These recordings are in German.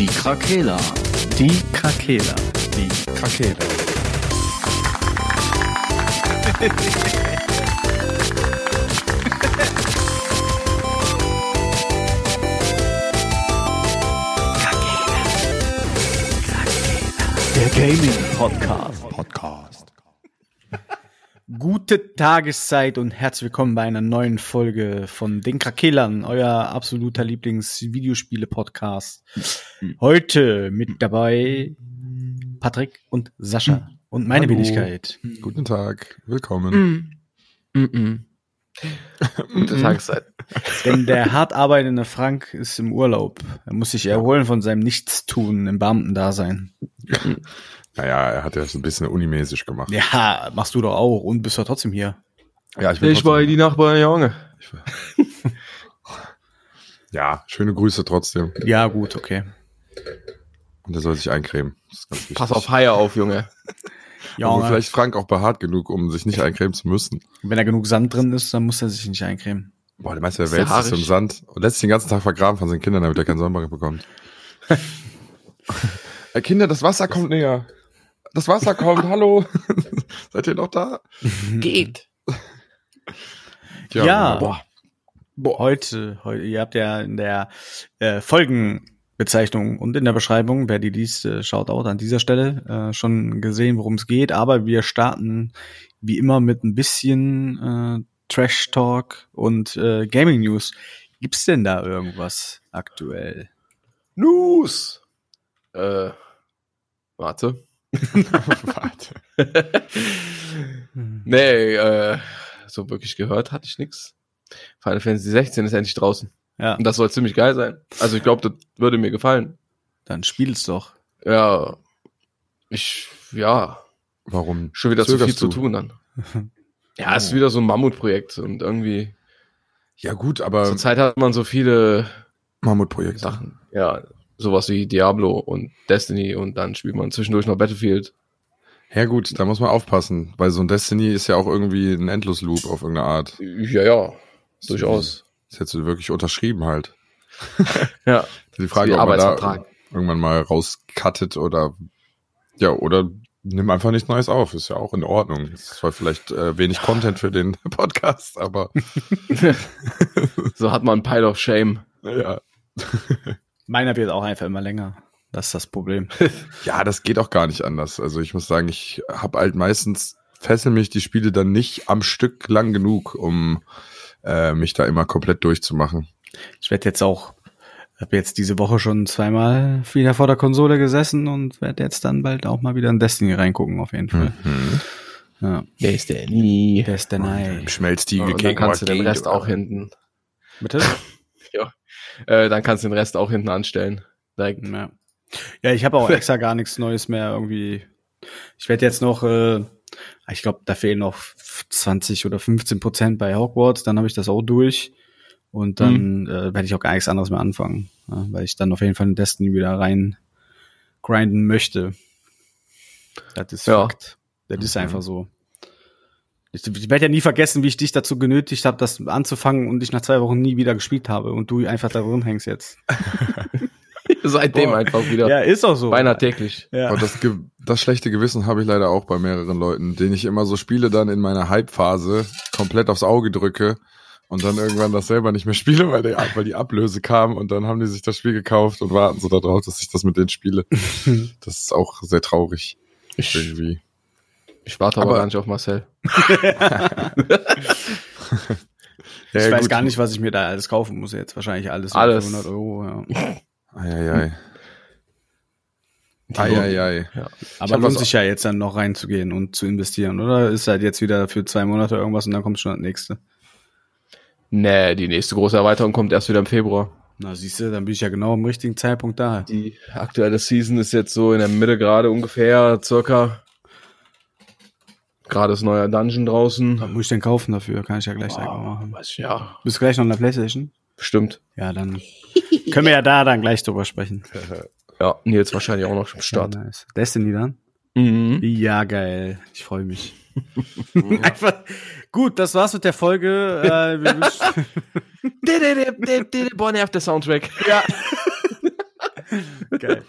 Die Krakela. Die Krakela. Die Krakela. Der Gaming Podcast. Gute Tageszeit und herzlich willkommen bei einer neuen Folge von den Krakelern, euer absoluter Lieblings-Videospiele-Podcast. Heute mit dabei Patrick und Sascha und meine Hallo. Wenigkeit. Guten Tag. Willkommen. Gute Tageszeit. Denn der hart arbeitende Frank ist im Urlaub. Er muss sich erholen von seinem Nichtstun im Beamtendasein. Naja, er hat ja so ein bisschen unimäßig gemacht. Ja, machst du doch auch und bist doch trotzdem hier. Ja, ich, will Ich war die Nachbarn Junge. Ja, schöne Grüße trotzdem. Ja, gut, okay. Und er soll sich eincremen. Das ist ganz wichtig. Pass auf Haie auf, Junge. Ja, Aber vielleicht Frank auch behaart genug, um sich nicht eincremen zu müssen. wenn da genug Sand drin ist, dann muss er sich nicht eincremen. Boah, der meiste der Welt ist im? Sand und lässt sich den ganzen Tag vergraben von seinen Kindern, damit er keinen Sonnenbrand bekommt. Äh, Kinder, das Wasser kommt näher. Das Wasser kommt, hallo. Seid ihr noch da? Geht. Ja. wunderbar. Heute, heute, ihr habt ja in der äh, Folgenbezeichnung und in der Beschreibung, wer die liest, äh, Shoutout an dieser Stelle, äh, schon gesehen, worum es geht. Aber wir starten wie immer mit ein bisschen äh, Trash Talk und äh, Gaming News. Gibt's denn da irgendwas aktuell? News. Äh, warte. Warte. Nee, äh, so wirklich gehört hatte ich nix. Final Fantasy 16 ist endlich draußen. Ja, Und das soll ziemlich geil sein. Also ich glaube, das würde mir gefallen. dann spiel's doch. Ja. Ich, ja, Warum? schon wieder zu viel zu du? tun dann. Ja, ist wieder so ein Mammutprojekt und irgendwie, Ja gut, aber zurzeit hat man so viele Mammutprojekt. Sachen. Ja, sowas wie Diablo und Destiny und dann spielt man zwischendurch noch Battlefield. Ja gut, da muss man aufpassen, weil so ein Destiny ist ja auch irgendwie ein Endlosloop auf irgendeine Art. Ja, ja, durchaus. Das hättest du wirklich unterschrieben halt. Ja, Die Frage, ob man da irgendwann mal rauscuttet oder ja, oder nimm einfach nichts Neues auf. Ist ja auch in Ordnung. Ist zwar vielleicht äh, wenig Content für den Podcast, aber so hat man ein Pile of Shame. ja. Meiner wird auch einfach immer länger. Das ist das Problem. Ja, das geht auch gar nicht anders. Also ich muss sagen, ich habe halt meistens fesseln mich die Spiele dann nicht am Stück lang genug, um äh, mich da immer komplett durchzumachen. Ich werde jetzt auch, habe jetzt diese Woche schon zweimal wieder vor der Konsole gesessen und werde jetzt dann bald auch mal wieder in Destiny reingucken, auf jeden Fall. Mhm. Ja, Destiny. Destiny. Im Schmelztiegel Und dann gegen kannst du den Rest oder- auch hinten. Bitte? Äh, dann kannst du den Rest auch hinten anstellen. Direkt. Ja, ja ich habe auch extra gar nichts Neues mehr irgendwie. Ich werde jetzt noch, äh, ich glaube, da fehlen noch 20 oder 15 Prozent bei Hogwarts, dann habe ich das auch durch. Und dann äh, werde ich auch gar nichts anderes mehr anfangen, ja, weil ich dann auf jeden Fall in Destiny wieder rein grinden möchte. Das ist Ja. Fakt. Das ist einfach so. Ich, ich werde ja nie vergessen, wie ich dich dazu genötigt habe, das anzufangen und ich nach zwei Wochen nie wieder gespielt habe und du einfach da rumhängst jetzt. Seitdem Boah. einfach wieder. Ja, ist auch so. Beinahe täglich. Ja. Aber das, Ge- das schlechte Gewissen habe ich leider auch bei mehreren Leuten, denen ich immer so Spiele dann in meiner Hype-Phase komplett aufs Auge drücke und dann irgendwann das selber nicht mehr spiele, weil die, weil die Ablöse kam und dann haben die sich das Spiel gekauft und warten so darauf, dass ich das mit denen spiele. Das ist auch sehr traurig. Ich, Irgendwie. Ich warte aber, Aber- gar nicht auf Marcel. Ja, ich weiß gut. gar nicht, was ich mir da alles kaufen muss jetzt. Wahrscheinlich alles. Alles. 500 Euro, ja. Eieiei. Eieiei. Aber hab lohnt sich ja jetzt dann noch reinzugehen und zu investieren, oder? Ist halt jetzt wieder für zwei Monate irgendwas und dann kommt schon das nächste. Nee, die nächste große Erweiterung kommt erst wieder im Februar. Na, siehst du, dann bin ich ja genau am richtigen Zeitpunkt da. Die aktuelle Season ist jetzt so in der Mitte gerade ungefähr, circa. Gerade ist neuer Dungeon Was draußen. muss ich denn kaufen dafür? Kann ich ja gleich direkt mal machen. Was, ja, Bist du gleich noch in der Playstation? bestimmt. Ja, dann können wir ja da dann gleich drüber sprechen. Ja, Nils wahrscheinlich auch noch im Start. Ja, nice. Destiny dann? Mhm. Ja, geil. Ich freue mich. Einfach. Gut, das war's mit der Folge. Äh, Boah, nervt der Soundtrack. ja. Geil.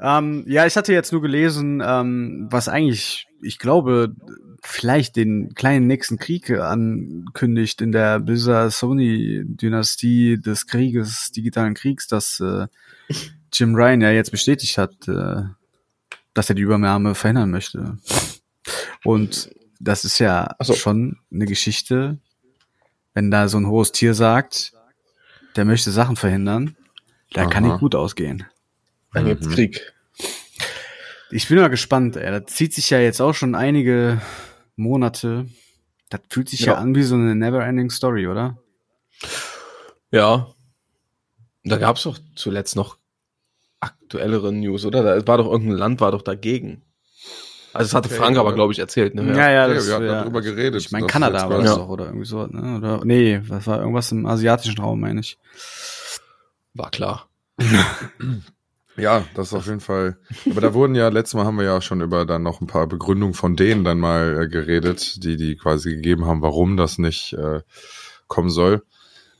ähm, ja, ich hatte jetzt nur gelesen, ähm, was eigentlich, ich glaube, vielleicht den kleinen nächsten Krieg ankündigt in der Blizzard-Sony-Dynastie des Krieges, digitalen Kriegs, dass äh, Jim Ryan ja jetzt bestätigt hat, äh, dass er die Übernahme verhindern möchte. Und das ist ja so. schon eine Geschichte, wenn da so ein hohes Tier sagt, der möchte Sachen verhindern, da kann Aha. nicht gut ausgehen. Dann gibt's Mhm. Krieg. Ich bin mal gespannt, ey. Das zieht sich ja jetzt auch schon einige Monate. Das fühlt sich ja, Ja. an wie so eine never-ending Story, oder? Ja. Da gab's doch zuletzt noch aktuellere News, oder? Da war doch irgendein Land war doch dagegen. Also das hatte Okay, Frank aber, glaube ich, erzählt. Ne? ja, wir hatten darüber geredet, Ich meine, Kanada war das Ja. doch, oder irgendwie so, ne? Oder, nee, das war irgendwas im asiatischen Raum, meine ich. War klar. Ja, das ist auf jeden Fall. Aber da wurden ja, letztes Mal haben wir ja schon über dann noch ein paar Begründungen von denen dann mal äh, geredet, die die quasi gegeben haben, warum das nicht äh, kommen soll.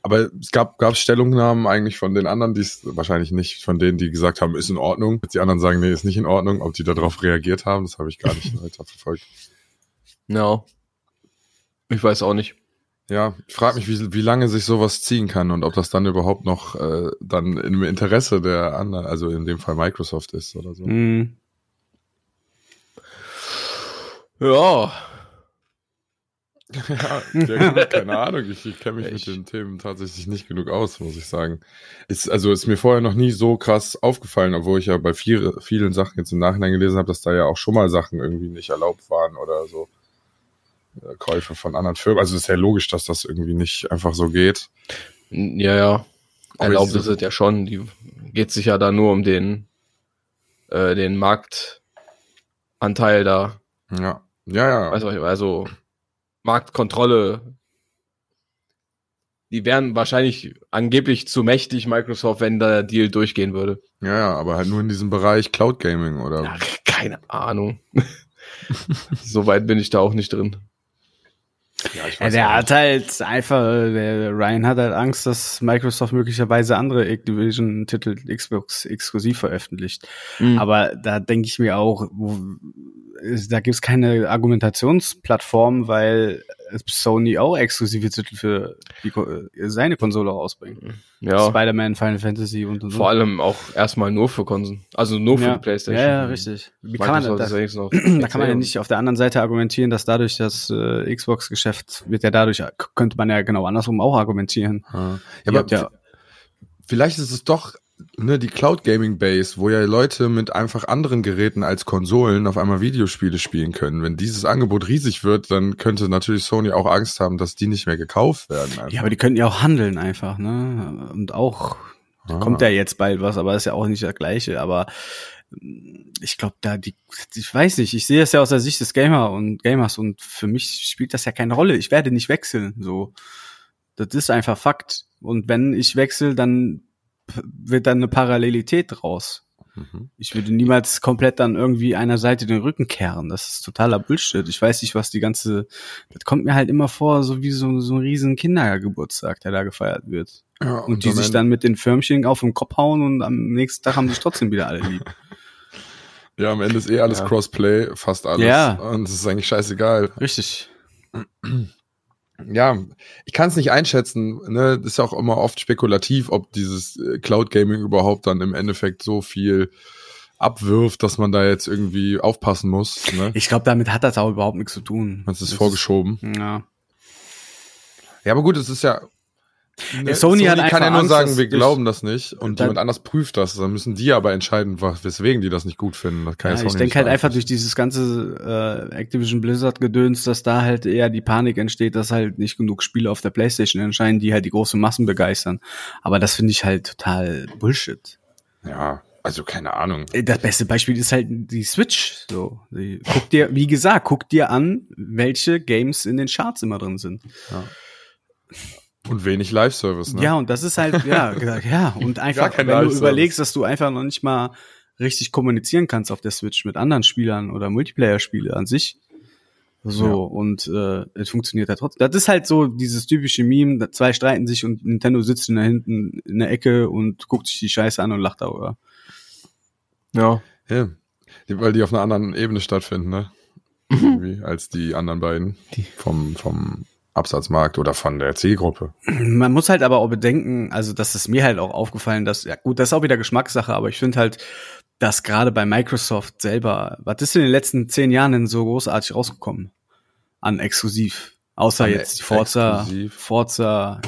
Aber es gab gab Stellungnahmen eigentlich von den anderen, die es wahrscheinlich nicht von denen, die gesagt haben, ist in Ordnung. Die anderen sagen, nee, ist nicht in Ordnung. Ob die darauf reagiert haben, das habe ich gar nicht weiter verfolgt. Ja. Ich weiß auch nicht. Ja, ich frage mich, wie, wie lange sich sowas ziehen kann und ob das dann überhaupt noch äh, dann im Interesse der anderen, also in dem Fall Microsoft ist oder so. Mhm. Ja, Ja. ja, keine Ahnung, ich, ich kenne mich Ich- mit den Themen tatsächlich nicht genug aus, muss ich sagen. Ist, also ist mir vorher noch nie so krass aufgefallen, obwohl ich ja bei viel, vielen Sachen jetzt im Nachhinein gelesen habe, dass da ja auch schon mal Sachen irgendwie nicht erlaubt waren oder so. Käufe von anderen Firmen. Also ist ja logisch, dass das irgendwie nicht einfach so geht. Ja, ja. Erlaubt ist es ja schon. Die geht sich ja da nur um den, äh, den Marktanteil da. Ja. Ja, ja. Weißt du, also Marktkontrolle. Die wären wahrscheinlich angeblich zu mächtig, Microsoft, wenn der Deal durchgehen würde. Ja, ja, aber halt nur in diesem Bereich Cloud Gaming oder. Ja, keine Ahnung. so weit bin ich da auch nicht drin. Ja, ich Ja, der hat halt einfach, der Ryan hat halt Angst, dass Microsoft möglicherweise andere Activision-Titel Xbox exklusiv veröffentlicht. Mhm. Aber da denke ich mir auch, wo, da gibt's keine Argumentationsplattform, weil Sony auch exklusive Titel für die, äh, seine Konsole rausbringt. ja, Spider-Man, Final Fantasy und und vor allem auch erstmal nur für Konsolen. Also nur für ja. die Playstation. Ja, ja, richtig. Wie kann man, Microsoft da, ist wenigstens noch da kann man ja nicht auf der anderen Seite argumentieren, dass dadurch das äh, Xbox-Geschäft wird ja dadurch, könnte man ja genau andersrum auch argumentieren. Ja, Ihr aber ja, vielleicht ist es doch ne, die Cloud Gaming Base, wo ja Leute mit einfach anderen Geräten als Konsolen auf einmal Videospiele spielen können. Wenn dieses Angebot riesig wird, dann könnte natürlich Sony auch Angst haben, dass die nicht mehr gekauft werden. einfach. ja, aber die könnten ja auch handeln einfach, ne? Und auch Ah. kommt ja jetzt bald was, aber ist ja auch nicht das Gleiche. Aber mm, ich glaube, da die, ich weiß nicht, ich sehe es ja aus der Sicht des Gamer und Gamers und für mich spielt das ja keine Rolle. Ich werde nicht wechseln, so. Das ist einfach Fakt. Und wenn ich wechsle, dann wird dann eine Parallelität draus. Mhm. Ich würde niemals komplett dann irgendwie einer Seite den Rücken kehren. Das ist totaler Bullshit. Ich weiß nicht, was die ganze, das kommt mir halt immer vor, so wie so, so ein riesen Kindergeburtstag, der da gefeiert wird. Ja, Und, die am sich dann mit den Förmchen auf den Kopf hauen und am nächsten Tag haben sich trotzdem wieder alle lieb. Ja, am Ende ist eh alles Ja. Crossplay, fast alles. Ja. Und es ist eigentlich scheißegal. Richtig. Ja, ich kann es nicht einschätzen. Ne? Das ist ja auch immer oft spekulativ, ob dieses äh, Cloud Gaming überhaupt dann im Endeffekt so viel abwirft, dass man da jetzt irgendwie aufpassen muss. Ne? Ich glaube, damit hat das auch überhaupt nichts zu tun. Das ist Das vorgeschoben. Ja. Ja, aber gut, es ist ja. Ja, Sony hat kann ja nur Angst, sagen, wir glauben das nicht und jemand anders prüft das. Dann müssen die aber entscheiden, weswegen die das nicht gut finden. Das kann Ja, ja, ich Sony denke halt einfach durch dieses ganze äh, Activision Blizzard Gedöns, dass da halt eher die Panik entsteht, dass halt nicht genug Spiele auf der Playstation erscheinen, die halt die große Massen begeistern. Aber das finde ich halt total Bullshit. Ja, also keine Ahnung. Äh, Das beste Beispiel ist halt die Switch. So, Die- guck dir, wie gesagt, guck dir an, welche Games in den Charts immer drin sind. Und wenig Live-Service, ne? Ja, und das ist halt, ja, gesagt, ja, und einfach, wenn du überlegst, dass du einfach noch nicht mal richtig kommunizieren kannst auf der Switch mit anderen Spielern oder Multiplayer-Spiele an sich. So, Ja. und äh, es funktioniert ja trotzdem. Das ist halt so dieses typische Meme, da zwei streiten sich und Nintendo sitzt in da hinten in der Ecke und guckt sich die Scheiße an und lacht darüber. Ja. Ja. Die, weil die auf einer anderen Ebene stattfinden, ne? Irgendwie, als die anderen beiden. Die- Vom, vom Absatzmarkt oder von der Zielgruppe. Man muss halt aber auch bedenken, also das ist mir halt auch aufgefallen, dass, ja gut, das ist auch wieder Geschmackssache, aber ich finde halt, dass gerade bei Microsoft selber, was ist in den letzten zehn Jahren denn so großartig rausgekommen? An exklusiv. Außer An jetzt Forza, exklusiv. Forza,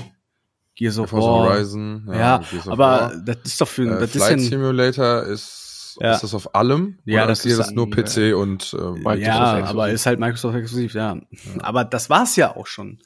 Gears of Forza War. Horizon. Ja, of aber das ist doch für, Äh, das ist Flight ja, Simulator ist, Ja. ist das auf allem? Ja, Oder das ist das nur PC und äh, Microsoft ja, exklusiv. aber ist halt Microsoft exklusiv, ja. Aber das war's ja auch schon.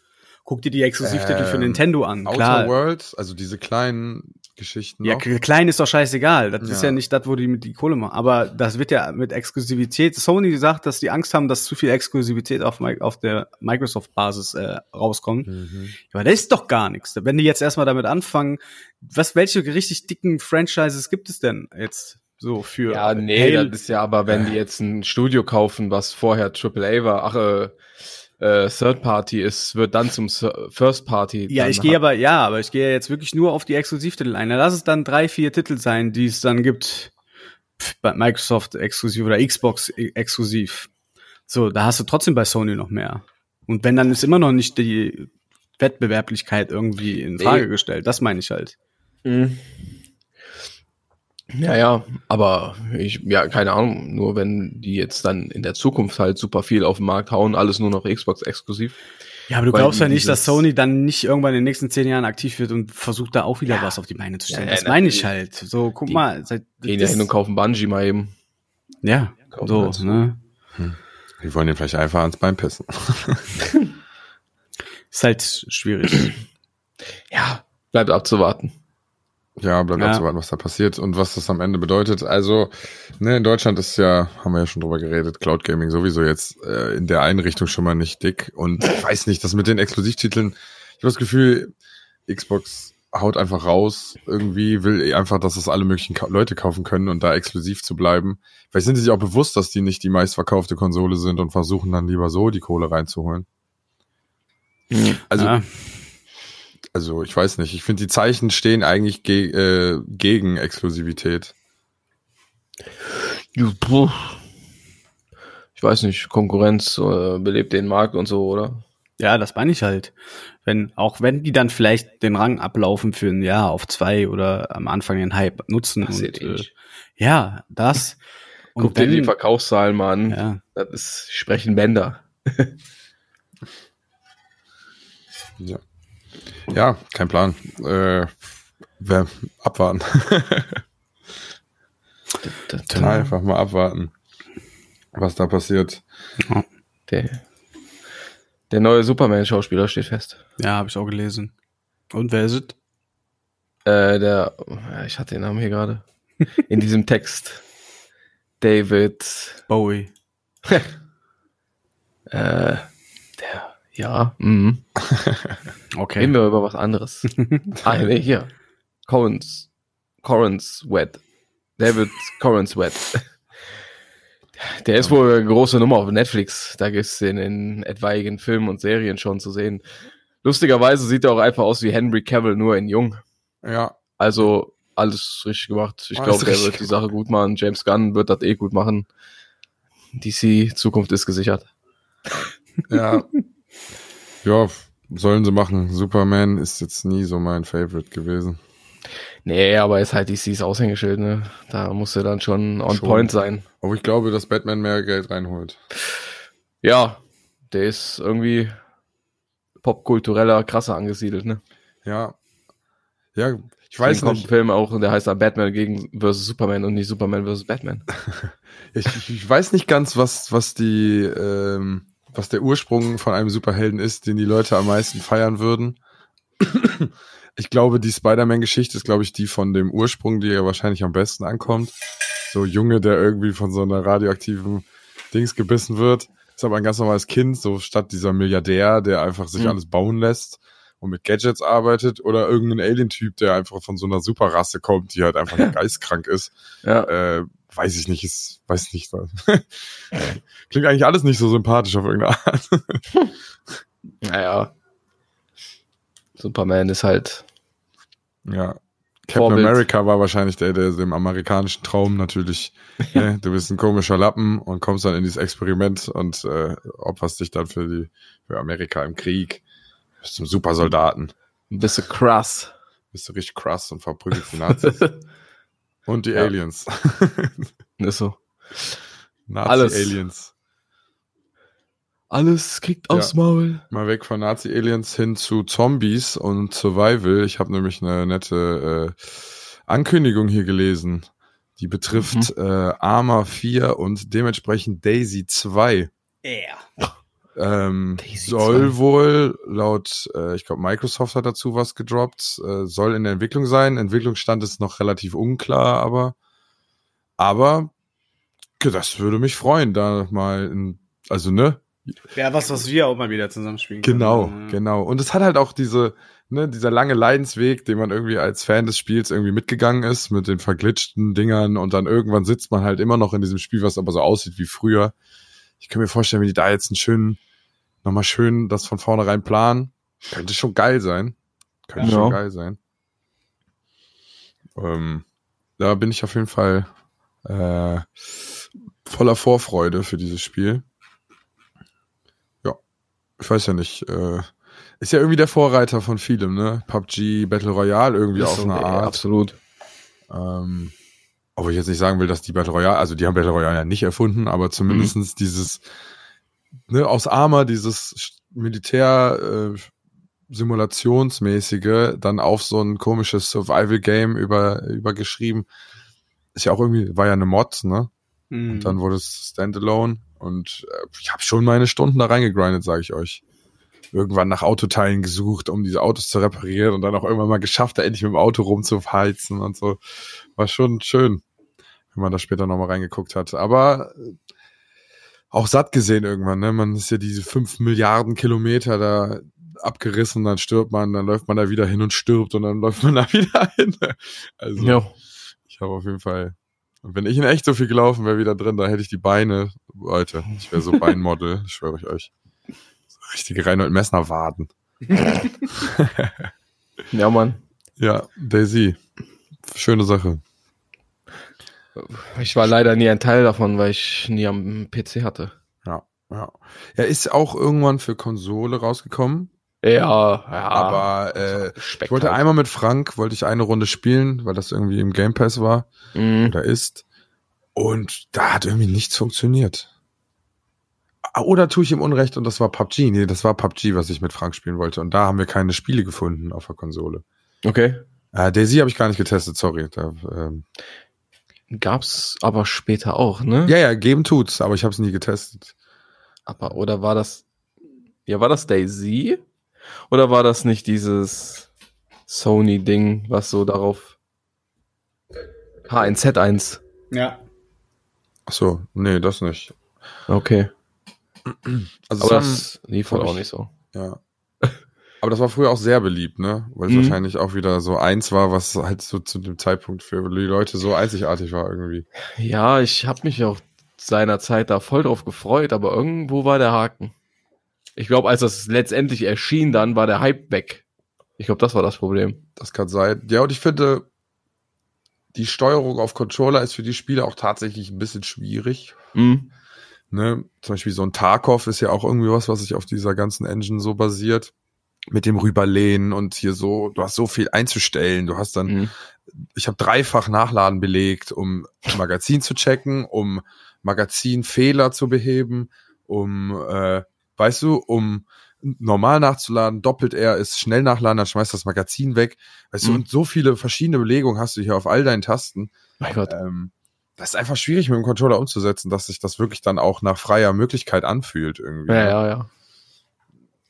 Guck dir die Exklusivtitel für Ähm, Nintendo an. Outer Klar, Worlds, also diese kleinen Geschichten Ja, noch. klein ist doch scheißegal. Das ist Ja. ja nicht das, wo die mit die Kohle machen. Aber das wird ja mit Exklusivität. Sony sagt, dass die Angst haben, dass zu viel Exklusivität auf, auf der Microsoft-Basis äh, rauskommt. Mhm. Aber das ist doch gar nichts. Wenn die jetzt erstmal damit anfangen, was, welche richtig dicken Franchises gibt es denn jetzt so für? Ja, nee, Halo- das ist ja aber, wenn die jetzt ein Studio kaufen, was vorher AAA war, ach, äh, äh, Third Party ist, wird dann zum First Party. Ja, ich gehe aber, ja, aber ich gehe jetzt wirklich nur auf die Exklusivtitel ein. Lass es dann drei, vier Titel sein, die es dann gibt. Bei Microsoft exklusiv oder Xbox e- exklusiv. So, da hast du trotzdem bei Sony noch mehr. Und wenn, dann ist immer noch nicht die Wettbewerblichkeit irgendwie in Frage Nee. gestellt. Das meine ich halt. Mhm. Ja, ja, aber ich, ja, keine Ahnung, nur wenn die jetzt dann in der Zukunft halt super viel auf den Markt hauen, alles nur noch Xbox exklusiv. Ja, aber du glaubst ja nicht, dass Sony dann nicht irgendwann in den nächsten zehn Jahren aktiv wird und versucht da auch wieder Ja. was auf die Beine zu stellen. Ja, ja, das meine ich halt. So, guck Die mal. Seit, Gehen ja das- hin und kaufen Bungie mal eben. ja, kaufen so, halt. ne? Die wollen den vielleicht einfach ans Bein pissen. Ist halt schwierig. Ja, bleibt abzuwarten. Ja, bleibt Ja. abzuwarten, was da passiert und was das am Ende bedeutet. Also, ne, in Deutschland ist ja, haben wir ja schon drüber geredet, Cloud Gaming sowieso jetzt äh, in der Einrichtung schon mal nicht dick. Und ich weiß nicht, das mit den Exklusivtiteln, ich habe das Gefühl, Xbox haut einfach raus, irgendwie will eh einfach, dass es alle möglichen Ka Leute kaufen können und da exklusiv zu bleiben. Vielleicht sind sie sich auch bewusst, dass die nicht die meistverkaufte Konsole sind und versuchen dann lieber so die Kohle reinzuholen. Also, ja. Also ich weiß nicht, ich finde die Zeichen stehen eigentlich ge äh, gegen Exklusivität. Ich weiß nicht, Konkurrenz äh, belebt den Markt und so, oder? Ja, das meine ich halt. Wenn, auch wenn die dann vielleicht den Rang ablaufen für ein Jahr auf zwei oder am Anfang den Hype nutzen. Passiert und, äh, ja, das. Und Guck dir wenn- die Verkaufszahlen mal an. ja, Das ist, sprechen Bänder. Ja, ja kein Plan. Äh, abwarten. Einfach mal abwarten, was da passiert. Der, der neue Superman-Schauspieler steht fest. ja, habe ich auch gelesen. Und wer ist es? Äh, der, ich hatte den Namen hier gerade. In diesem Text. David, Bowie. äh, der, ja, mhm. Okay. Reden wir über was anderes. ah, nee, hier. Correns, Correns Wet. David Correns Wet. Der ist wohl eine große Nummer auf Netflix. Da gibt's den in etwaigen Filmen und Serien schon zu sehen. Lustigerweise sieht er auch einfach aus wie Henry Cavill, nur in jung. Ja, Also alles richtig gemacht. Ich glaube, der wird die Sache gut machen. James Gunn wird das eh gut machen. DC, Zukunft ist gesichert. ja. Ja, sollen sie machen. Superman ist jetzt nie so mein Favorite gewesen. Nee, aber ist halt DCs Aushängeschild, ne? Da muss er dann schon on Schon. point sein. Aber ich glaube, dass Batman mehr Geld reinholt. Ja, der ist irgendwie popkultureller, krasser angesiedelt, ne? Ja. Ja, ich weiß Deswegen kommt nicht. ein Film auch, und der heißt dann Batman gegen versus Superman und nicht Superman versus Batman. Ich, ich, ich weiß nicht ganz, was, was die, ähm, was der Ursprung von einem Superhelden ist, den die Leute am meisten feiern würden. Ich glaube, die Spider-Man-Geschichte ist, glaube ich, die von dem Ursprung, die ja wahrscheinlich am besten ankommt. So Junge, der irgendwie von so einer radioaktiven Dings gebissen wird. Ist aber ein ganz normales Kind, so statt dieser Milliardär, der einfach sich Mhm. alles bauen lässt und mit Gadgets arbeitet. Oder irgendein Alien-Typ, der einfach von so einer Superrasse kommt, die halt einfach geistkrank ist Ja, äh, weiß ich nicht, ist, weiß nicht. was. Klingt eigentlich alles nicht so sympathisch auf irgendeine Art. naja. Superman ist halt, ja. Captain Vorbild. America war wahrscheinlich der, der dem amerikanischen Traum natürlich, ne, du bist ein komischer Lappen und kommst dann in dieses Experiment und äh, opferst dich dann für die für Amerika im Krieg. Bist zum Supersoldaten. Ein bisschen krass. Bist du richtig krass und verprügelst die Nazis. und die Ja. Aliens. Ist so. Alles. Nazi-Aliens. Alles kriegt aufs Ja. Maul. Mal weg von Nazi-Aliens hin zu Zombies und Survival. Ich habe nämlich eine nette äh, Ankündigung hier gelesen. Die betrifft Mhm. äh, Arma 4 und dementsprechend Daisy 2. Yeah. Ähm, soll 2. wohl laut, äh, ich glaube, Microsoft hat dazu was gedroppt, äh, soll in der Entwicklung sein. Entwicklungsstand ist noch relativ unklar, aber, aber das würde mich freuen, da mal, in, also ne, Ja, was, was wir auch mal wieder zusammenspielen können. Genau, Ja. genau. Und es hat halt auch diese, ne, dieser lange Leidensweg, den man irgendwie als Fan des Spiels irgendwie mitgegangen ist, mit den verglitschten Dingern und dann irgendwann sitzt man halt immer noch in diesem Spiel, was aber so aussieht wie früher. Ich kann mir vorstellen, wenn die da jetzt einen schönen, nochmal schön das von vornherein planen, könnte schon geil sein. Könnte Ja. schon geil sein. Ähm, da bin ich auf jeden Fall äh, voller Vorfreude für dieses Spiel ich weiß ja nicht, äh, ist ja irgendwie der Vorreiter von vielem, ne? PUBG, Battle Royale irgendwie Ist auf so, eine ey, Art. Absolut. Ähm, obwohl ich jetzt nicht sagen will, dass die Battle Royale, also die haben Battle Royale ja nicht erfunden, aber zumindestens dieses, ne, aus Arma, dieses Militär, äh, simulationsmäßige, dann auf so ein komisches Survival-Game über, übergeschrieben. Ist ja auch irgendwie, war ja eine Mod, ne? Mhm. Und dann wurde es Standalone und äh, ich habe schon meine Stunden da reingegrindet, sage ich euch. Irgendwann nach Autoteilen gesucht, um diese Autos zu reparieren und dann auch irgendwann mal geschafft, da endlich mit dem Auto rumzuheizen und so. War schon schön, wenn man da später nochmal reingeguckt hat. Aber äh, auch satt gesehen irgendwann, ne? Man ist ja diese fünf Milliarden Kilometer da abgerissen, dann stirbt man, dann läuft man da wieder hin und stirbt und dann läuft man da wieder hin. Also Ja. ich habe auf jeden Fall. Und wenn ich in echt so viel gelaufen wäre wieder drin, da hätte ich die Beine. Leute, ich wäre so Beinmodel, schwöre ich euch. So richtige Reinhold Messner Waden. Ja, Mann. Ja, Daisy. Schöne Sache. Ich war leider nie ein Teil davon, weil ich nie am PC hatte. Ja, ja. Er ist auch irgendwann für Konsole rausgekommen, Ja, ja. aber äh, ich wollte halt. einmal mit Frank, wollte ich eine Runde spielen, weil das irgendwie im Game Pass war Mhm. oder ist. Und da hat irgendwie nichts funktioniert. Oder tue ich ihm Unrecht und das war PUBG. Nee, das war PUBG, was ich mit Frank spielen wollte. Und da haben wir keine Spiele gefunden auf der Konsole. Okay. Äh, Daisy habe ich gar nicht getestet, sorry. Da, ähm, Gab's aber später auch, ne? ja, ja, geben tut's, aber ich habe es nie getestet. Aber, oder war das, ja, war das Daisy? Oder war das nicht dieses Sony-Ding, was so darauf H1Z1? Ja. Ach so, nee, das nicht. Okay. Also Aber das lief halt auch ich- nicht so. Ja. Aber das war früher auch sehr beliebt, ne? Weil es Mhm. wahrscheinlich auch wieder so eins war, was halt so zu dem Zeitpunkt für die Leute so einzigartig war irgendwie. Ja, ich habe mich auch seinerzeit da voll drauf gefreut, aber irgendwo war der Haken. Ich glaube, als das letztendlich erschien, dann war der Hype weg. Ich glaube, das war das Problem. Das kann sein. Ja, und ich finde, die Steuerung auf Controller ist für die Spiele auch tatsächlich ein bisschen schwierig. Mhm. Ne? Zum Beispiel so ein Tarkov ist ja auch irgendwie was, was sich auf dieser ganzen Engine so basiert. Mit dem Rüberlehnen und hier so, du hast so viel einzustellen. Du hast dann Mhm. ich habe dreifach Nachladen belegt, um Magazin zu checken, um Magazinfehler zu beheben, um, äh, weißt du, um normal nachzuladen, doppelt R ist schnell nachladen, dann schmeißt das Magazin weg. Weißt du, Mhm. und so viele verschiedene Belegungen hast du hier auf all deinen Tasten. Mein Gott. Ähm, das ist einfach schwierig mit dem Controller umzusetzen, dass sich das wirklich dann auch nach freier Möglichkeit anfühlt irgendwie. Ja, ja, ja.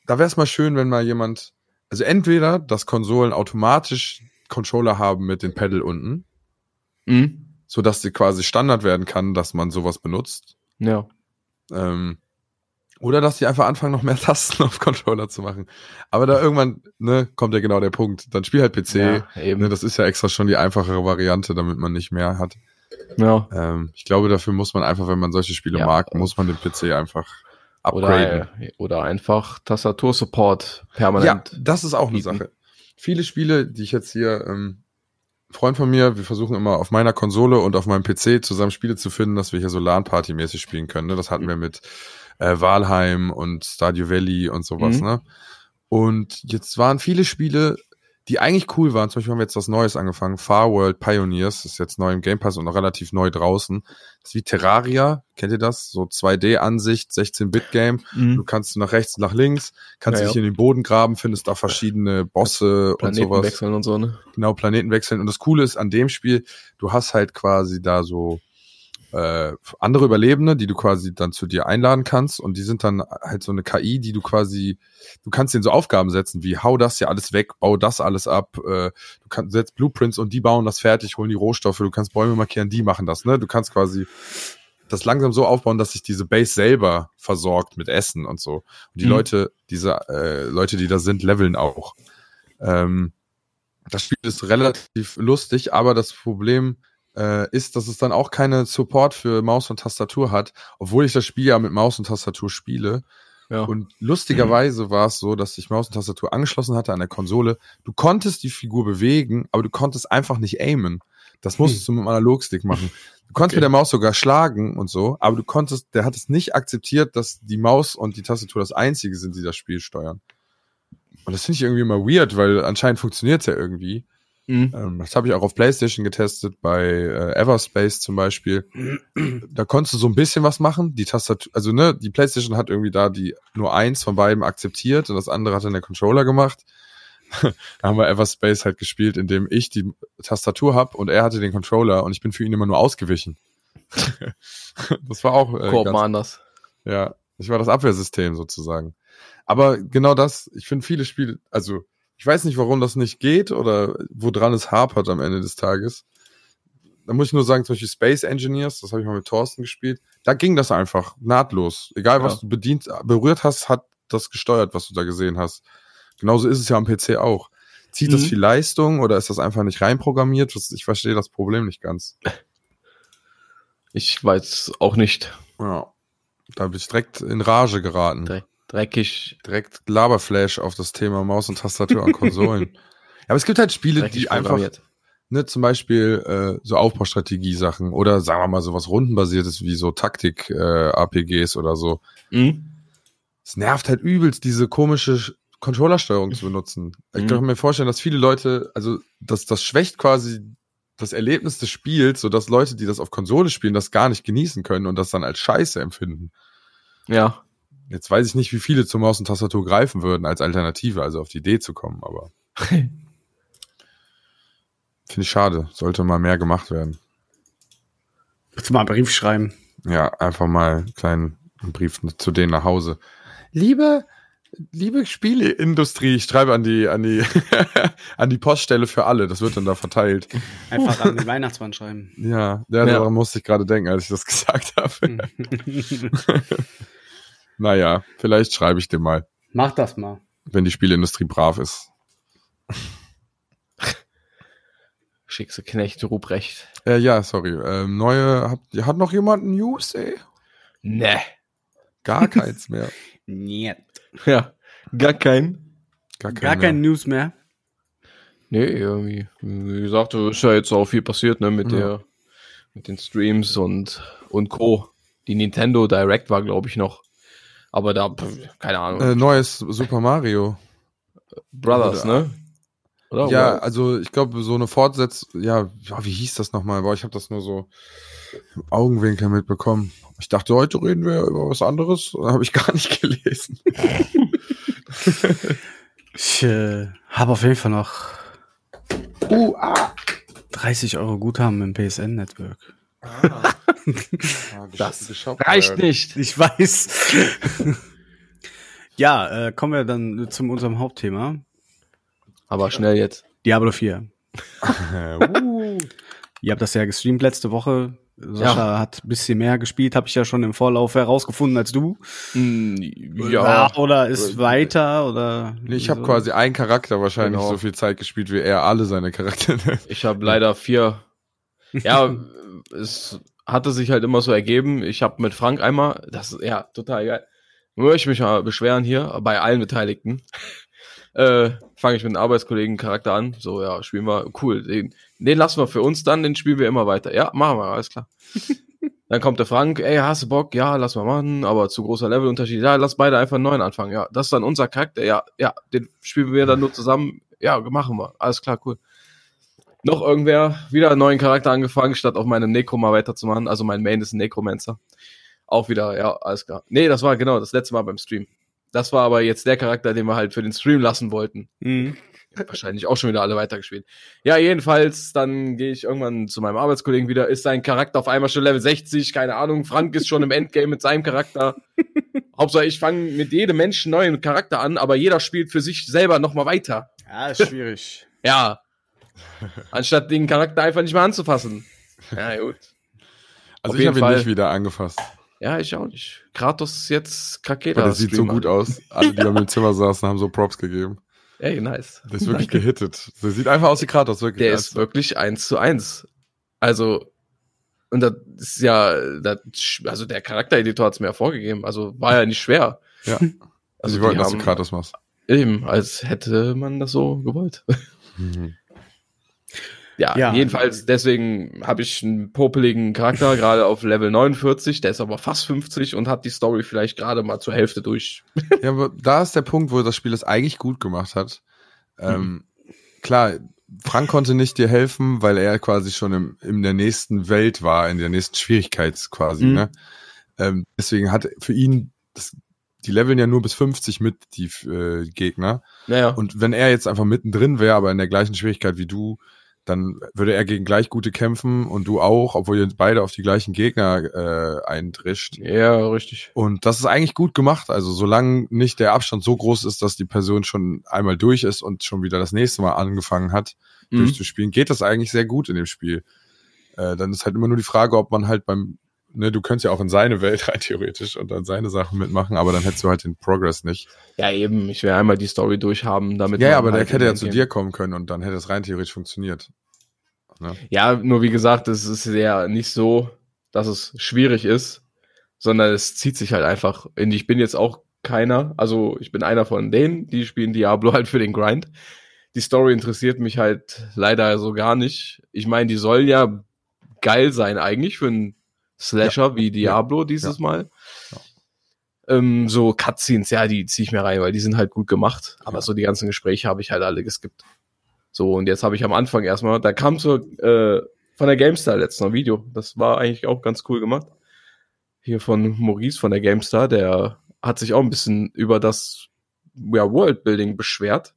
Da wäre es mal schön, wenn mal jemand, also entweder, dass Konsolen automatisch Controller haben mit den Pedal unten, Mhm. so dass sie quasi Standard werden kann, dass man sowas benutzt. Ja. Ähm, oder dass die einfach anfangen, noch mehr Tasten auf Controller zu machen. Aber da irgendwann, ne, kommt ja genau der Punkt. Dann spiel halt PC. ja eben. Ne, das ist ja extra schon die einfachere Variante, damit man nicht mehr hat. Ja. Ähm, ich glaube, dafür muss man einfach, wenn man solche Spiele Ja. mag, muss man den PC einfach upgraden. äh, oder einfach Tastatursupport ja, permanent. das ist auch eine. Sache. Viele Spiele, die ich jetzt hier ähm, Freund von mir, wir versuchen immer auf meiner Konsole und auf meinem PC zusammen Spiele zu finden, dass wir hier so LAN-Party-mäßig spielen können. Ne? Das hatten wir mit äh, Valheim und Stardew Valley und sowas, Mhm. ne? Und jetzt waren viele Spiele, die eigentlich cool waren. Zum Beispiel haben wir jetzt was Neues angefangen. Far World Pioneers ist jetzt neu im Game Pass und noch relativ neu draußen. Das ist wie Terraria. Kennt ihr das? So 2D-Ansicht, 16-Bit-Game. Du kannst nach rechts, nach links, kannst Mhm. Ja, dich ja. in den Boden graben, findest da verschiedene Bosse und Planeten sowas wechseln und so, ne? genau Planeten wechseln. Und das Coole ist an dem Spiel, du hast halt quasi da so äh, andere Überlebende, die du quasi dann zu dir einladen kannst. Und die sind dann halt so eine KI, die du quasi, du kannst denen so Aufgaben setzen, wie hau das hier alles weg, bau das alles ab, äh, du kannst setzt Blueprints und die bauen das fertig, holen die Rohstoffe, du kannst Bäume markieren, die machen das, ne? Du kannst quasi das langsam so aufbauen, dass sich diese Base selber versorgt mit Essen und so. Und die Mhm. Leute, diese äh, Leute, die da sind, leveln auch. Ähm, das Spiel ist relativ lustig, aber das Problem äh, ist, dass es dann auch keine Support für Maus und Tastatur hat, obwohl ich das Spiel ja mit Maus und Tastatur spiele. Ja. Und lustigerweise war es so, dass ich Maus und Tastatur angeschlossen hatte an der Konsole. Du konntest die Figur bewegen, aber du konntest einfach nicht aimen. Das musstest du mit dem Analogstick machen. Du konntest mit der Maus sogar schlagen und so, aber du konntest, der hat es nicht akzeptiert, dass die Maus und die Tastatur das einzige sind, die das Spiel steuern. Und das finde ich irgendwie immer weird, weil anscheinend funktioniert es ja irgendwie. Mhm. Ähm, das habe ich auch auf PlayStation getestet, bei äh, Everspace zum Beispiel. Da konntest du so ein bisschen was machen. Die Tastatur, also ne, die PlayStation hat irgendwie da die nur eins von beiden akzeptiert und das andere hat dann der Controller gemacht. da haben wir Everspace halt gespielt, indem ich die Tastatur hab und er hatte den Controller und ich bin für ihn immer nur ausgewichen. das war auch äh, Koop mal anders. ja, ich war das Abwehrsystem sozusagen. Aber genau das, ich finde viele Spiele, also ich weiß nicht, warum das nicht geht oder woran es hapert am Ende des Tages. Da muss ich nur sagen, zum Beispiel Space Engineers, das habe ich mal mit Thorsten gespielt, da ging das einfach nahtlos. Egal, was Ja. du bedient, berührt hast, hat das gesteuert, was du da gesehen hast. Genauso ist es ja am PC auch. Zieht das Mhm. viel Leistung oder ist das einfach nicht reinprogrammiert? Das- Ich verstehe das Problem nicht ganz. Ich weiß auch nicht. Ja. Da bin ich direkt in Rage geraten. Dreck, dreckig, direkt Laberflash auf das Thema Maus und Tastatur an Konsolen. ja, aber es gibt halt Spiele, dreckig die einfach, ne, zum Beispiel äh, so Aufbaustrategie-Sachen oder sagen wir mal so was rundenbasiertes wie so Taktik-APGs oder so. Mhm. Es nervt halt übelst, diese komische Sch- Controllersteuerung zu benutzen. Ich Mhm. kann mir vorstellen, dass viele Leute, also das, das schwächt quasi das Erlebnis des Spiels, sodass Leute, die das auf Konsole spielen, das gar nicht genießen können und das dann als Scheiße empfinden. Ja. Jetzt weiß ich nicht, wie viele zur Maus und Tastatur greifen würden als Alternative, also auf die Idee zu kommen, aber finde ich schade. Sollte mal mehr gemacht werden. Willst du mal einen Brief schreiben? Ja, einfach mal einen kleinen Brief zu denen nach Hause. Liebe, liebe Spieleindustrie, ich schreibe an die, an die, an die Poststelle für alle. Das wird dann da verteilt. Einfach an den Weihnachtsmann schreiben. Ja, ja, Ja. daran musste ich gerade denken, als ich das gesagt habe. Naja, vielleicht schreibe ich dir mal, Mach das mal. wenn die Spieleindustrie brav ist. Schickse Knecht Ruprecht. Äh, ja, sorry. Ähm, neue, hat, hat noch jemand News, ey? Ne. Gar keins mehr. Niet. Ja. Gar kein. Gar, kein Gar mehr. kein News mehr. Nee, irgendwie. Wie gesagt, da ist ja jetzt auch viel passiert, ne, mit Ja. der, mit den Streams und, und Co. Die Nintendo Direct war, glaube ich, noch. Aber da, keine Ahnung. Äh, neues Super Mario. Brothers, oder- ne? Oder? Ja, also ich glaube, so eine Fortsetzung, ja, ja, wie hieß das nochmal? Boah, ich habe das nur so im Augenwinkel mitbekommen. Ich dachte, heute reden wir über was anderes. Habe ich gar nicht gelesen. Ich äh, habe auf jeden Fall noch Uh, ah. 30 Euro Guthaben im PSN-Network. Das geshoppt, reicht nicht. Ich weiß. ja, äh, kommen wir dann zu unserem Hauptthema. Aber schnell jetzt. Diablo 4. uh. Ihr habt das ja gestreamt letzte Woche. Sascha hat ein bisschen mehr gespielt, habe ich ja schon im Vorlauf herausgefunden als du. Hm, Oder ist weiter oder. Nee, ich habe so. quasi einen Charakter wahrscheinlich Genau. so viel Zeit gespielt, wie er alle seine Charaktere. Ich habe leider vier. Ja, es hatte sich halt immer so ergeben. Ich habe mit Frank einmal, das ist ja total geil. Nur ich mich mal beschweren hier bei allen Beteiligten. äh, fange ich mit einem Arbeitskollegen Charakter an. So, ja, spielen wir, cool. Den, den lassen wir für uns dann, den spielen wir immer weiter. Ja, machen wir, alles klar. dann kommt der Frank, ey, hast du Bock? Ja, lass mal machen, aber zu großer Levelunterschied. Ja, lass beide einfach einen neuen anfangen. Ja, das ist dann unser Charakter. Ja, ja, den spielen wir dann nur zusammen. Ja, machen wir. Alles klar, cool. Noch irgendwer, wieder einen neuen Charakter angefangen, statt auf meinem Necro mal weiterzumachen. Also mein Main ist ein Necromancer. Auch wieder, ja, alles klar. Nee, das war genau das letzte Mal beim Stream. Das war aber jetzt der Charakter, den wir halt für den Stream lassen wollten. Mhm. Wahrscheinlich auch schon wieder alle weitergespielt. Ja, jedenfalls, dann gehe ich irgendwann zu meinem Arbeitskollegen wieder, ist sein Charakter auf einmal schon Level 60, keine Ahnung, Frank ist schon im Endgame mit seinem Charakter. Hauptsache, ich fange mit jedem Menschen neuen Charakter an, aber jeder spielt für sich selber nochmal weiter. Ja, ist schwierig. Ja. Anstatt den Charakter einfach nicht mehr anzufassen. Ja, gut. Also Auf ich habe ihn nicht wieder angefasst. Ja, ich auch nicht. Kratos ist jetzt Kraketa. Aber der sieht so gut aus. Alle, die bei mir im Zimmer saßen, haben so Props gegeben. Ey, nice. Der ist wirklich gehittet. Der sieht einfach aus wie Kratos, wirklich. Der ist wirklich eins zu eins. Also, und das ist ja, das, also der Charaktereditor hat es mir ja vorgegeben. Also war ja nicht schwer. Ja. Also sie wollten, dass du Kratos machst. Eben, als hätte man das so gewollt. Mhm. Ja, Ja. jedenfalls, deswegen habe ich einen popeligen Charakter, gerade auf Level 49, der ist aber fast 50 und hat die Story vielleicht gerade mal zur Hälfte durch. Ja, aber da ist der Punkt, wo das Spiel es eigentlich gut gemacht hat. Ähm, klar, Frank konnte nicht dir helfen, weil er quasi schon im, in der nächsten Welt war, in der nächsten Schwierigkeit quasi. Mhm. Ne? Ähm, deswegen hat für ihn, das, die leveln ja nur bis 50 mit, die äh, Gegner. Naja, Und wenn er jetzt einfach mittendrin wäre, aber in der gleichen Schwierigkeit wie du, dann würde er gegen gleich gute kämpfen und du auch, obwohl ihr beide auf die gleichen Gegner äh, eindrischt. ja, richtig. Und das ist eigentlich gut gemacht. Also solange nicht der Abstand so groß ist, dass die Person schon einmal durch ist und schon wieder das nächste Mal angefangen hat, Mhm. durchzuspielen, geht das eigentlich sehr gut in dem Spiel. Äh, dann ist halt immer nur die Frage, ob man halt beim, ne, du könntest ja auch in seine Welt rein theoretisch und dann seine Sachen mitmachen, aber dann hättest du halt den Progress nicht. Ja, eben, ich will einmal die Story durchhaben, damit ja, aber der halt hätte ja zu dir kommen können und dann hätte es rein theoretisch funktioniert. Ja, nur wie gesagt, es ist ja nicht so, dass es schwierig ist, sondern es zieht sich halt einfach. Und ich bin jetzt auch keiner, also ich bin einer von denen, die spielen Diablo halt für den Grind. Die Story interessiert mich halt leider so gar nicht. Ich meine, die soll ja geil sein eigentlich für einen Slasher wie Diablo dieses Mal. Ähm, so Cutscenes, ja, die ziehe ich mir rein, weil die sind halt gut gemacht. Aber Ja. so die ganzen Gespräche habe ich halt alle geskippt. So, und jetzt habe ich am Anfang erstmal, da kam so äh, von der GameStar letztes Video. Das war eigentlich auch ganz cool gemacht. Hier von Maurice von der GameStar, der hat sich auch ein bisschen über das ja, Worldbuilding beschwert.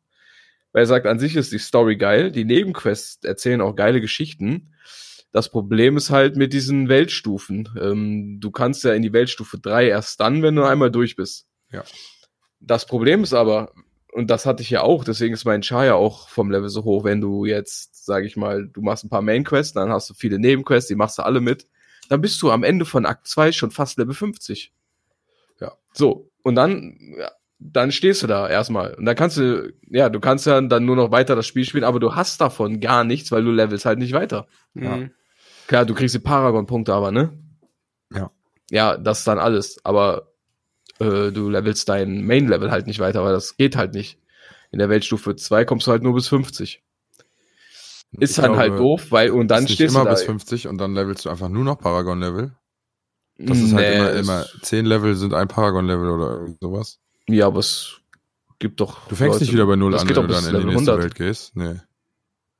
Weil er sagt, an sich ist die Story geil, die Nebenquests erzählen auch geile Geschichten. Das Problem ist halt mit diesen Weltstufen. Ähm, du kannst ja in die Weltstufe 3 erst dann, wenn du einmal durch bist. Ja. Das Problem ist aber, und das hatte ich ja auch, deswegen ist mein Char ja auch vom Level so hoch, wenn du jetzt, sag ich mal, du machst ein paar Main-Quests, dann hast du viele Nebenquests, die machst du alle mit, dann bist du am Ende von Akt 2 schon fast Level 50. Ja. So, und dann, ja, dann stehst du da erstmal. Und dann kannst du, ja, du kannst ja dann nur noch weiter das Spiel spielen, aber du hast davon gar nichts, weil du levelst halt nicht weiter. Mhm. Klar, du kriegst die Paragon-Punkte aber, ne? Ja. Ja, das ist dann alles. Aber äh, du levelst dein Main-Level halt nicht weiter, weil das geht halt nicht. In der Weltstufe 2 kommst du halt nur bis 50. Ist Ich dann glaube, halt doof, weil, und dann stehst immer du da. bis 50 und dann levelst du einfach nur noch Paragon-Level. Das ist halt Nee, immer, es- immer, 10 Level sind ein Paragon-Level oder sowas. Ja, aber es gibt doch. Du fängst Leute- nicht wieder bei 0 das an, wenn du dann in die nächste 100. Welt gehst. Nee.